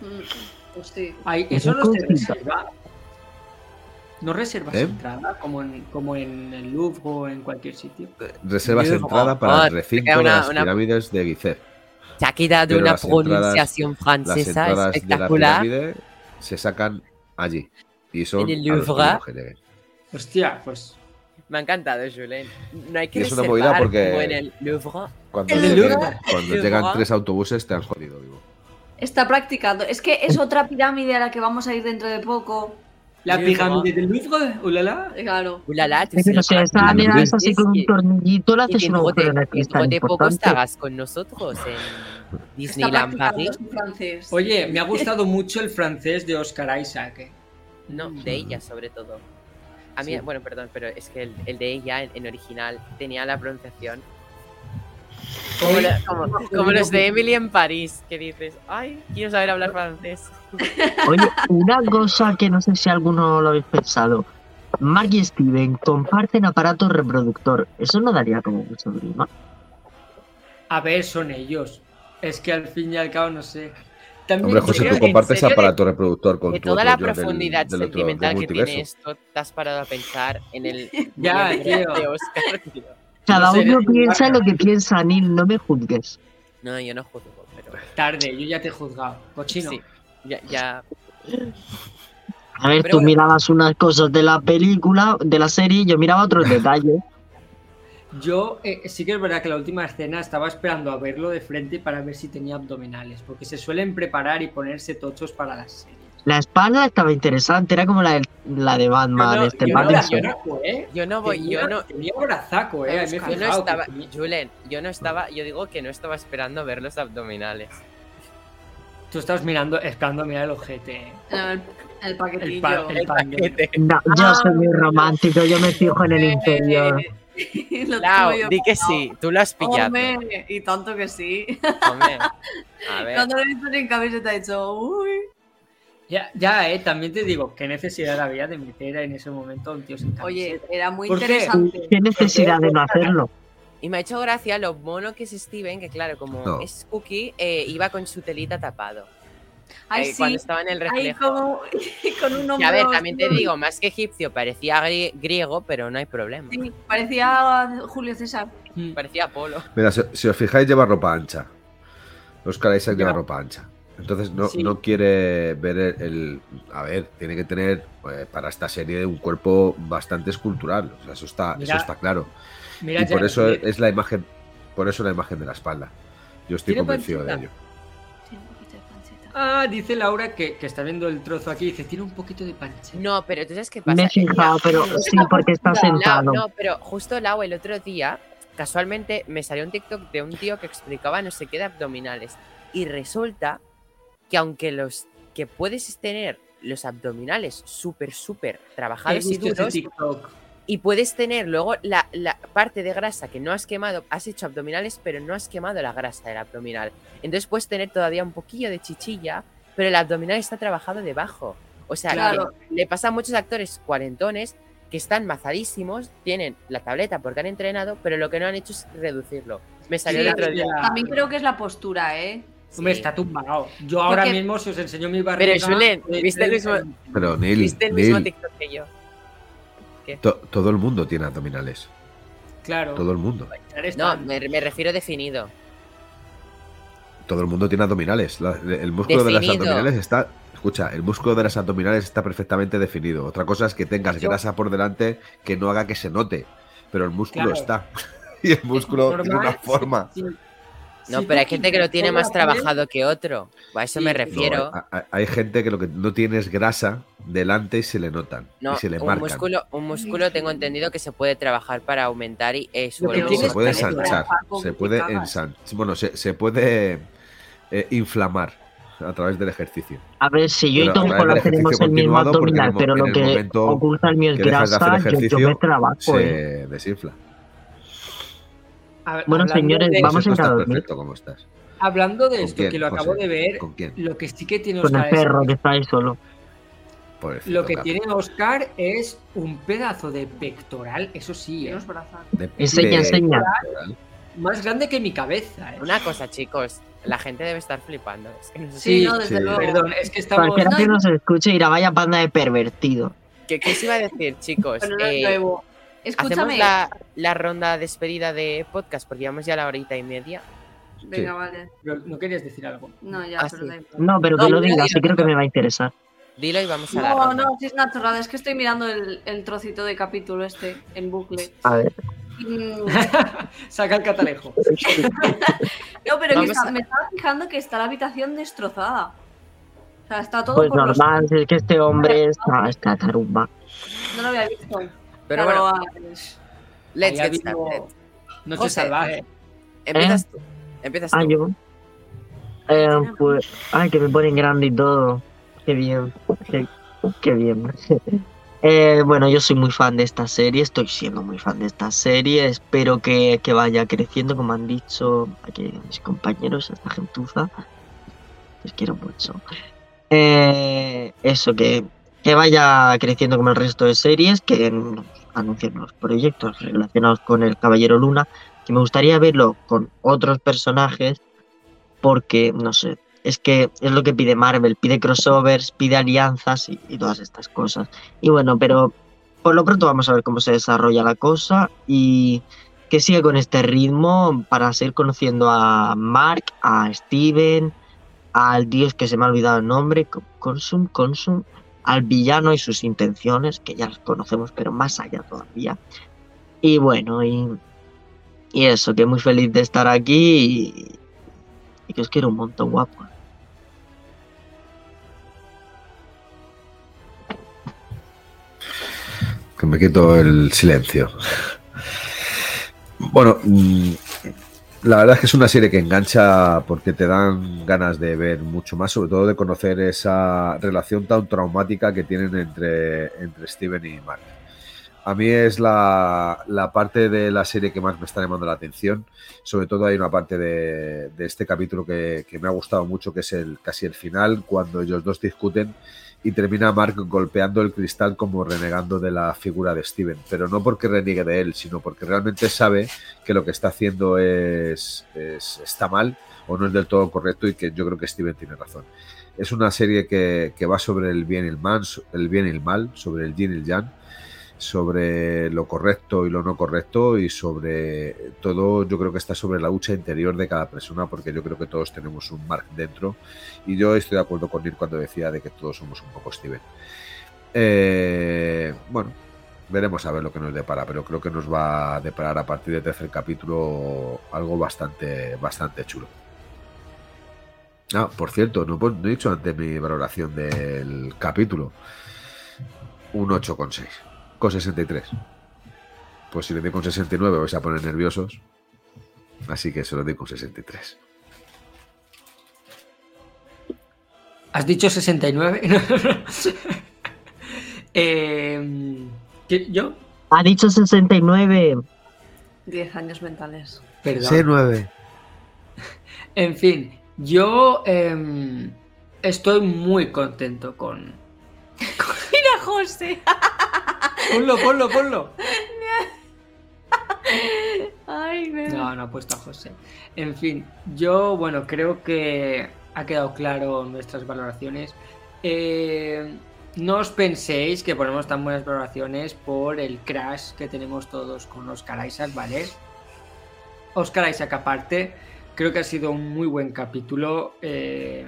Mm, Pues sí. Ay, eso no se reserva. No reservas ¿Eh? entrada como en, como en el Louvre o en cualquier sitio. Reservas Luego, entrada para oh, el recinto una- de las una- pirámides de Gizeh. Se ha Pero una las entradas- pronunciación Las francesa entradas de la espectacular. pirámide se sacan allí. Y son En el a los Louvre. que. Hostia, pues. Me ha encantado, Julen. No hay que Y es una movida porque- como en el Louvre. Cuando, El Louvre. cuando llegan tres autobuses te han jodido vivo. Está practicando. Es que es otra pirámide a la que vamos a ir dentro de poco. La pirámide del Louvre, ulala. Claro. Ulala, Pero si la es así con un tornillito, Y haces un agujero en de, el dentro cristal de poco importante. estarás con nosotros en Disneyland Paris. Oye, me ha gustado mucho el francés de Oscar Isaac. eh. No, de ella sobre todo. A mí, Sí. bueno, perdón, pero es que el, el de ella en, en original tenía la pronunciación como, la- como- <laughs> como los de Emily en París, que dices, ay, quiero saber hablar francés. <laughs> Oye, una cosa que no sé si alguno lo habéis pensado. Mark y Steven comparten aparato reproductor. Eso no daría como mucho grima. A ver, son ellos. Es que al fin y al cabo no sé. También Hombre, ¿En José, tú ¿En compartes aparato reproductor con De tu toda otro la del- profundidad del otro- sentimental del que tiene esto, te has parado a pensar en el <laughs> Ya, tío. de Oscar, tío. Cada No sé, uno piensa lo que piensa, Neil, no me juzgues. No, yo no juzgo, pero tarde, yo ya te he juzgado. Cochino. sí, ya, ya A ver, Pero tú bueno. mirabas unas cosas de la película, de la serie, y yo miraba otros <laughs> detalles. Yo eh, sí que es verdad que la última escena estaba esperando a verlo de frente para ver si tenía abdominales, porque se suelen preparar y ponerse tochos para las series. La espalda estaba interesante, era como la de, la de Batman, Yo no- este yo no la- brazaco, ¿eh? yo no voy, Tenía, yo no, tenía brazaco, ¿eh? Yo no que estaba, tenía- Julen, yo no estaba, yo digo que no estaba esperando ver los abdominales. Tú estabas mirando, esperando mirar el ojete. ¿eh? El, el paquetillo. El, pa- el. No, yo soy muy romántico, yo me fijo en el interior. <laughs> Lo Lau, tengo yo di que sí, tú lo has pillado. Hombre, y tanto que sí. Hombre, a <laughs> ver. Cuando lo he visto sin camiseta he dicho, uy. Ya, ya, eh, también te digo, qué necesidad había de meter en ese momento a un tío sin camiseta. Oye, era muy ¿Por qué? interesante. ¿Qué necesidad de no hacerlo? Y me ha hecho gracia lo mono que es Steven, que claro, como No. es Cookie, eh, iba con su telita tapado. Ay, eh, sí. Cuando estaba en el Ahí reflejo. como <laughs> con un Y hombro. a ver, también te digo, más que egipcio, parecía gri- griego, pero no hay problema. Sí, parecía Julio César. Mm. Parecía Apolo. Mira, si, si os fijáis, lleva ropa ancha. Oscar Isaac lleva ropa ancha. Entonces no, Sí. no quiere ver el, el- A ver, tiene que tener eh, para esta serie un cuerpo bastante escultural. O sea, eso está, Mira, eso está claro. Mira, y por ya- eso es la imagen. Por eso la imagen de la espalda. Yo estoy ¿Tiene convencido de ello. Ah, dice Laura que, que está viendo el trozo aquí. Dice, tiene un poquito de pancha. No, pero tú sabes qué pasa. Me he fijado, pero sí, porque está Lau, sentado. no, pero justo Lau el otro día, casualmente me salió un TikTok de un tío que explicaba no sé qué de abdominales. Y resulta que aunque los que puedes tener los abdominales súper, súper trabajados y duros, TikTok. Y puedes tener luego la, la parte de grasa que no has quemado, has hecho abdominales, pero no has quemado la grasa del abdominal. Entonces puedes tener todavía un poquillo de chichilla, pero el abdominal está trabajado debajo. O sea, Claro. le pasa a muchos actores cuarentones que están mazadísimos, tienen la tableta porque han entrenado, pero lo que no han hecho es reducirlo. Me salió Sí, el otro día. También creo que es la postura, ¿eh? Hombre, Sí. está tumbado. Yo ahora Porque- mismo, si os enseño mi barriga... Pero, Julen, ¿viste el mismo- Pero Neil, ¿Viste el mismo Neil, TikTok que yo? To- todo el mundo tiene abdominales. Claro. Todo el mundo. No, me, me refiero definido. Todo el mundo tiene abdominales. La- el músculo de las abdominales está. Escucha, el músculo de las abdominales está perfectamente definido. Otra cosa es que tengas Yo- grasa por delante que no haga que se note. Pero el músculo Claro. está. <laughs> y el músculo tiene Normal, una forma. sí, sí. No, Si pero hay gente que lo tiene más trabajado que otro. A eso Sí, me. No, refiero. hay, gente que lo que no tiene es grasa delante y se le notan. No, y se le un marcan. músculo, un músculo tengo entendido que se puede trabajar para aumentar y eh, su Lo que volumen. tienes se puede ensanchar. Se puede ensanchar. Bueno, se, se puede eh, inflamar a través del ejercicio. A ver, si yo y Tom del tenemos el mismo el abdominal, pero lo el que oculta el mío de hacer grasa, yo, me trabajo, se ¿eh? desinfla. A ver, Bueno, señores, de- vamos Entonces, a no ir a estás dormir. perfecto como estás. Hablando de ¿Con esto, quién, que lo José? acabo de ver, ¿Con quién? lo que sí que tiene Con el Oscar perro Isaac- que está ahí solo. Pobrecito, Lo que Cap. tiene Oscar es un pedazo de pectoral, eso sí, ¿eh? De- Enseña, enseña. más grande que mi cabeza. ¿eh? Una cosa, chicos. La gente debe estar flipando. Es que no sé Sí, si- no, desde sí. luego. Perdón, es que estamos. Cualquiera No, que y- nos escuche dirá, vaya banda de pervertido. ¿Qué, qué os iba a decir, chicos? Bueno, no es Eh, nuevo. Hacemos Escúchame. la, la ronda despedida de podcast porque llevamos ya la horita y media. Venga, Sí. vale. Pero ¿No querías decir algo? No, ya, Ah, pero sí. No, pero que No, lo digas, creo que me va a interesar. Dilo y vamos a la No, ronda. no, si es una chorrada, es que estoy mirando el, el trocito de capítulo este en bucle. A ver. Mm, <laughs> Saca el catalejo. <laughs> No, pero que está- a- me estaba fijando que está la habitación destrozada. O sea, está todo Pues por los- normal, si es que este hombre está, está tarumba. No lo había visto. Pero Claro, bueno, ah, let's get started. Noche José. salvaje. Empiezas tú. Empiezas tú. Ah, yo. Eh, pues, ay, que me ponen grande y todo. Qué bien, qué, qué bien. <laughs> Eh, bueno, yo soy muy fan de esta serie, estoy siendo muy fan de esta serie. Espero que, que vaya creciendo, como han dicho aquí mis compañeros, esta gentuza. Les quiero mucho. Eh, eso, que, que vaya creciendo como el resto de series, que anuncien los proyectos relacionados con el Caballero Luna, que me gustaría verlo con otros personajes porque, no sé, es que es lo que pide Marvel, pide crossovers, pide alianzas y, todas estas cosas. Y bueno, pero por lo pronto vamos a ver cómo se desarrolla la cosa y que siga con este ritmo para seguir conociendo a Mark, a Steven, al dios que se me ha olvidado el nombre, Co- Consum, Consum, al villano y sus intenciones, que ya las conocemos, pero más allá todavía. Y bueno, y, y eso, que muy feliz de estar aquí y, y que os quiero un montón, guapo. Que me quito el silencio. Bueno, mm, la verdad es que es una serie que engancha porque te dan ganas de ver mucho más, sobre todo de conocer esa relación tan traumática que tienen entre, entre Steven y Mark. A mí es la, parte de la serie que más me está llamando la atención. Sobre todo hay una parte de, este capítulo que, me ha gustado mucho, que es el casi el final, cuando ellos dos discuten y termina Mark golpeando el cristal como renegando de la figura de Steven, pero no porque reniegue de él, sino porque realmente sabe que lo que está haciendo es, es- está mal o no es del todo correcto y que yo creo que Steven tiene razón. Es una serie que, que va sobre el bien y el mal, el bien y el mal, sobre el yin y el yang, sobre lo correcto y lo no correcto y sobre todo yo creo que está sobre la lucha interior de cada persona porque yo creo que todos tenemos un Mark dentro y yo estoy de acuerdo con él cuando decía de que todos somos un poco Steven. Eh, bueno, veremos a ver lo que nos depara, pero creo que nos va a deparar a partir del tercer capítulo algo bastante, bastante chulo. Ah, por cierto, no, no he dicho antes mi valoración del capítulo. Un 8,6. Con 63. Pues si le doy con 69 vais a poner nerviosos. Así que se lo doy con 63. ¿Has dicho 69? <laughs> eh, ¿qué- ¿Yo? Ha dicho 69. 10 años mentales. Perdón. C9. <laughs> En fin, yo em, estoy muy contento con... José. Ponlo, ponlo, ponlo. Ay, me... No, no he puesto a José. En fin, yo, bueno, creo que ha quedado claro nuestras valoraciones. Eh, no os penséis que ponemos tan buenas valoraciones por el crash que tenemos todos con Oscar Isaac, ¿vale? Oscar Isaac aparte, creo que ha sido un muy buen capítulo. Eh,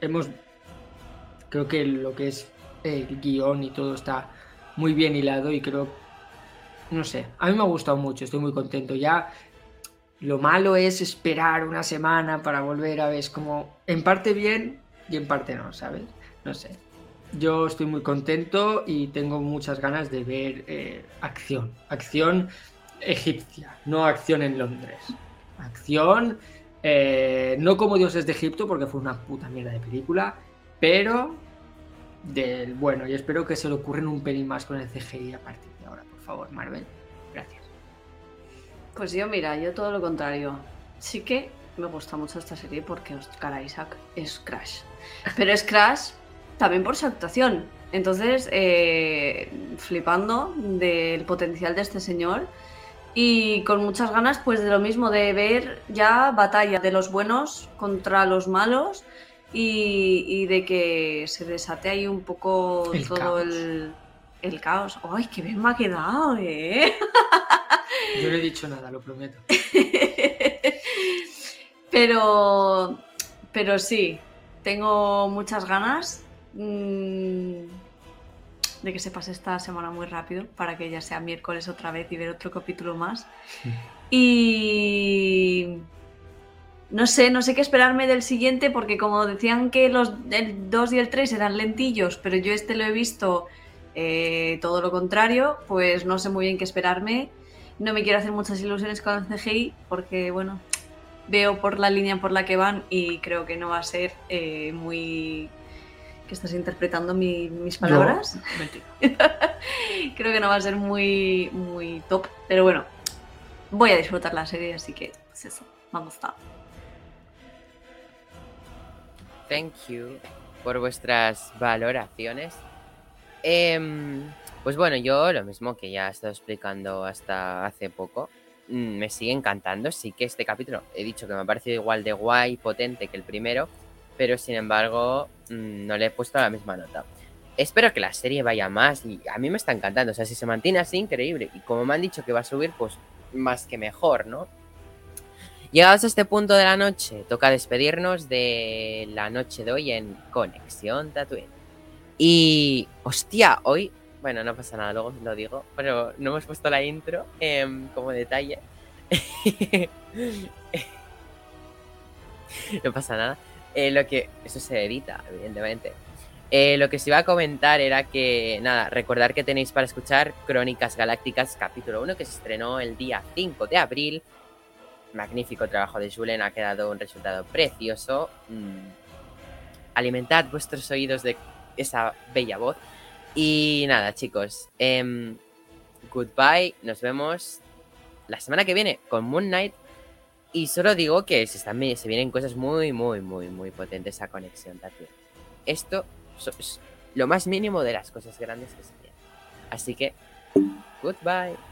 hemos. Creo que lo que es el guion y todo está muy bien hilado y creo no sé, a mí me ha gustado mucho, estoy muy contento. Ya lo malo es esperar una semana para volver a ver, es como en parte bien y en parte no, ¿sabes? No sé. Yo estoy muy contento y tengo muchas ganas de ver eh, acción. Acción egipcia, no acción en Londres. Acción, eh, no como Dioses de Egipto, porque fue una puta mierda de película, pero del bueno. Y espero que se le ocurren un pelín más con el CGI a partir de ahora, por favor, Marvel. Gracias. Pues yo, mira, yo todo lo contrario. Sí que me gusta mucho esta serie porque Oscar Isaac es Crash. Pero es Crash también por su actuación. Entonces, eh, flipando del potencial de este señor y con muchas ganas, pues de lo mismo, de ver ya batalla de los buenos contra los malos y, y de que se desate ahí un poco El todo caos. el, el caos. ¡Ay, qué bien me ha quedado, eh! Yo no he dicho nada, lo prometo. <laughs> pero, pero sí, tengo muchas ganas mm, de que se pase esta semana muy rápido para que ya sea miércoles otra vez y ver otro capítulo más. Y no sé, no sé qué esperarme del siguiente porque como decían que los el 2 y el 3 eran lentillos, pero yo este lo he visto eh, todo lo contrario, pues no sé muy bien qué esperarme. No me quiero hacer muchas ilusiones con el CGI porque, bueno, veo por la línea por la que van y creo que no va a ser eh, muy... que estás interpretando mi- mis palabras. <laughs> No, <laughs> creo que no va a ser muy, muy top, pero bueno, voy a disfrutar la serie, así que, pues eso, me ha gustado. Thank you por vuestras valoraciones. Em, pues bueno, yo lo mismo que ya he estado explicando hasta hace poco, mm, me sigue encantando. Sí que este capítulo he dicho que me ha parecido igual de guay, potente que el primero, pero sin embargo mm, no le he puesto la misma nota. Espero que la serie vaya más y a mí me está encantando. O sea, si se mantiene así, increíble. Y como me han dicho que va a subir, pues más que mejor, ¿no? Llegados a este punto de la noche, toca despedirnos de la noche de hoy en Conexión Tatooine. Y, hostia, hoy, bueno, no pasa nada, luego lo digo, pero no hemos puesto la intro em, como detalle. <laughs> no pasa nada. Eh, lo que, eso se edita, evidentemente. Eh, lo que os iba a comentar era que, nada, recordar que tenéis para escuchar Crónicas Galácticas capítulo 1 que se estrenó el día 5 de abril magnífico trabajo de Julen, ha quedado un resultado precioso. Mm, Alimentad vuestros oídos de esa bella voz. Y nada, chicos, em, goodbye, nos vemos la semana que viene con Moon Knight. Y solo digo que se, están, se vienen cosas muy, muy, muy, muy potentes a conexión Tatooine. Esto es lo más mínimo de las cosas grandes que se vienen. Así que, goodbye.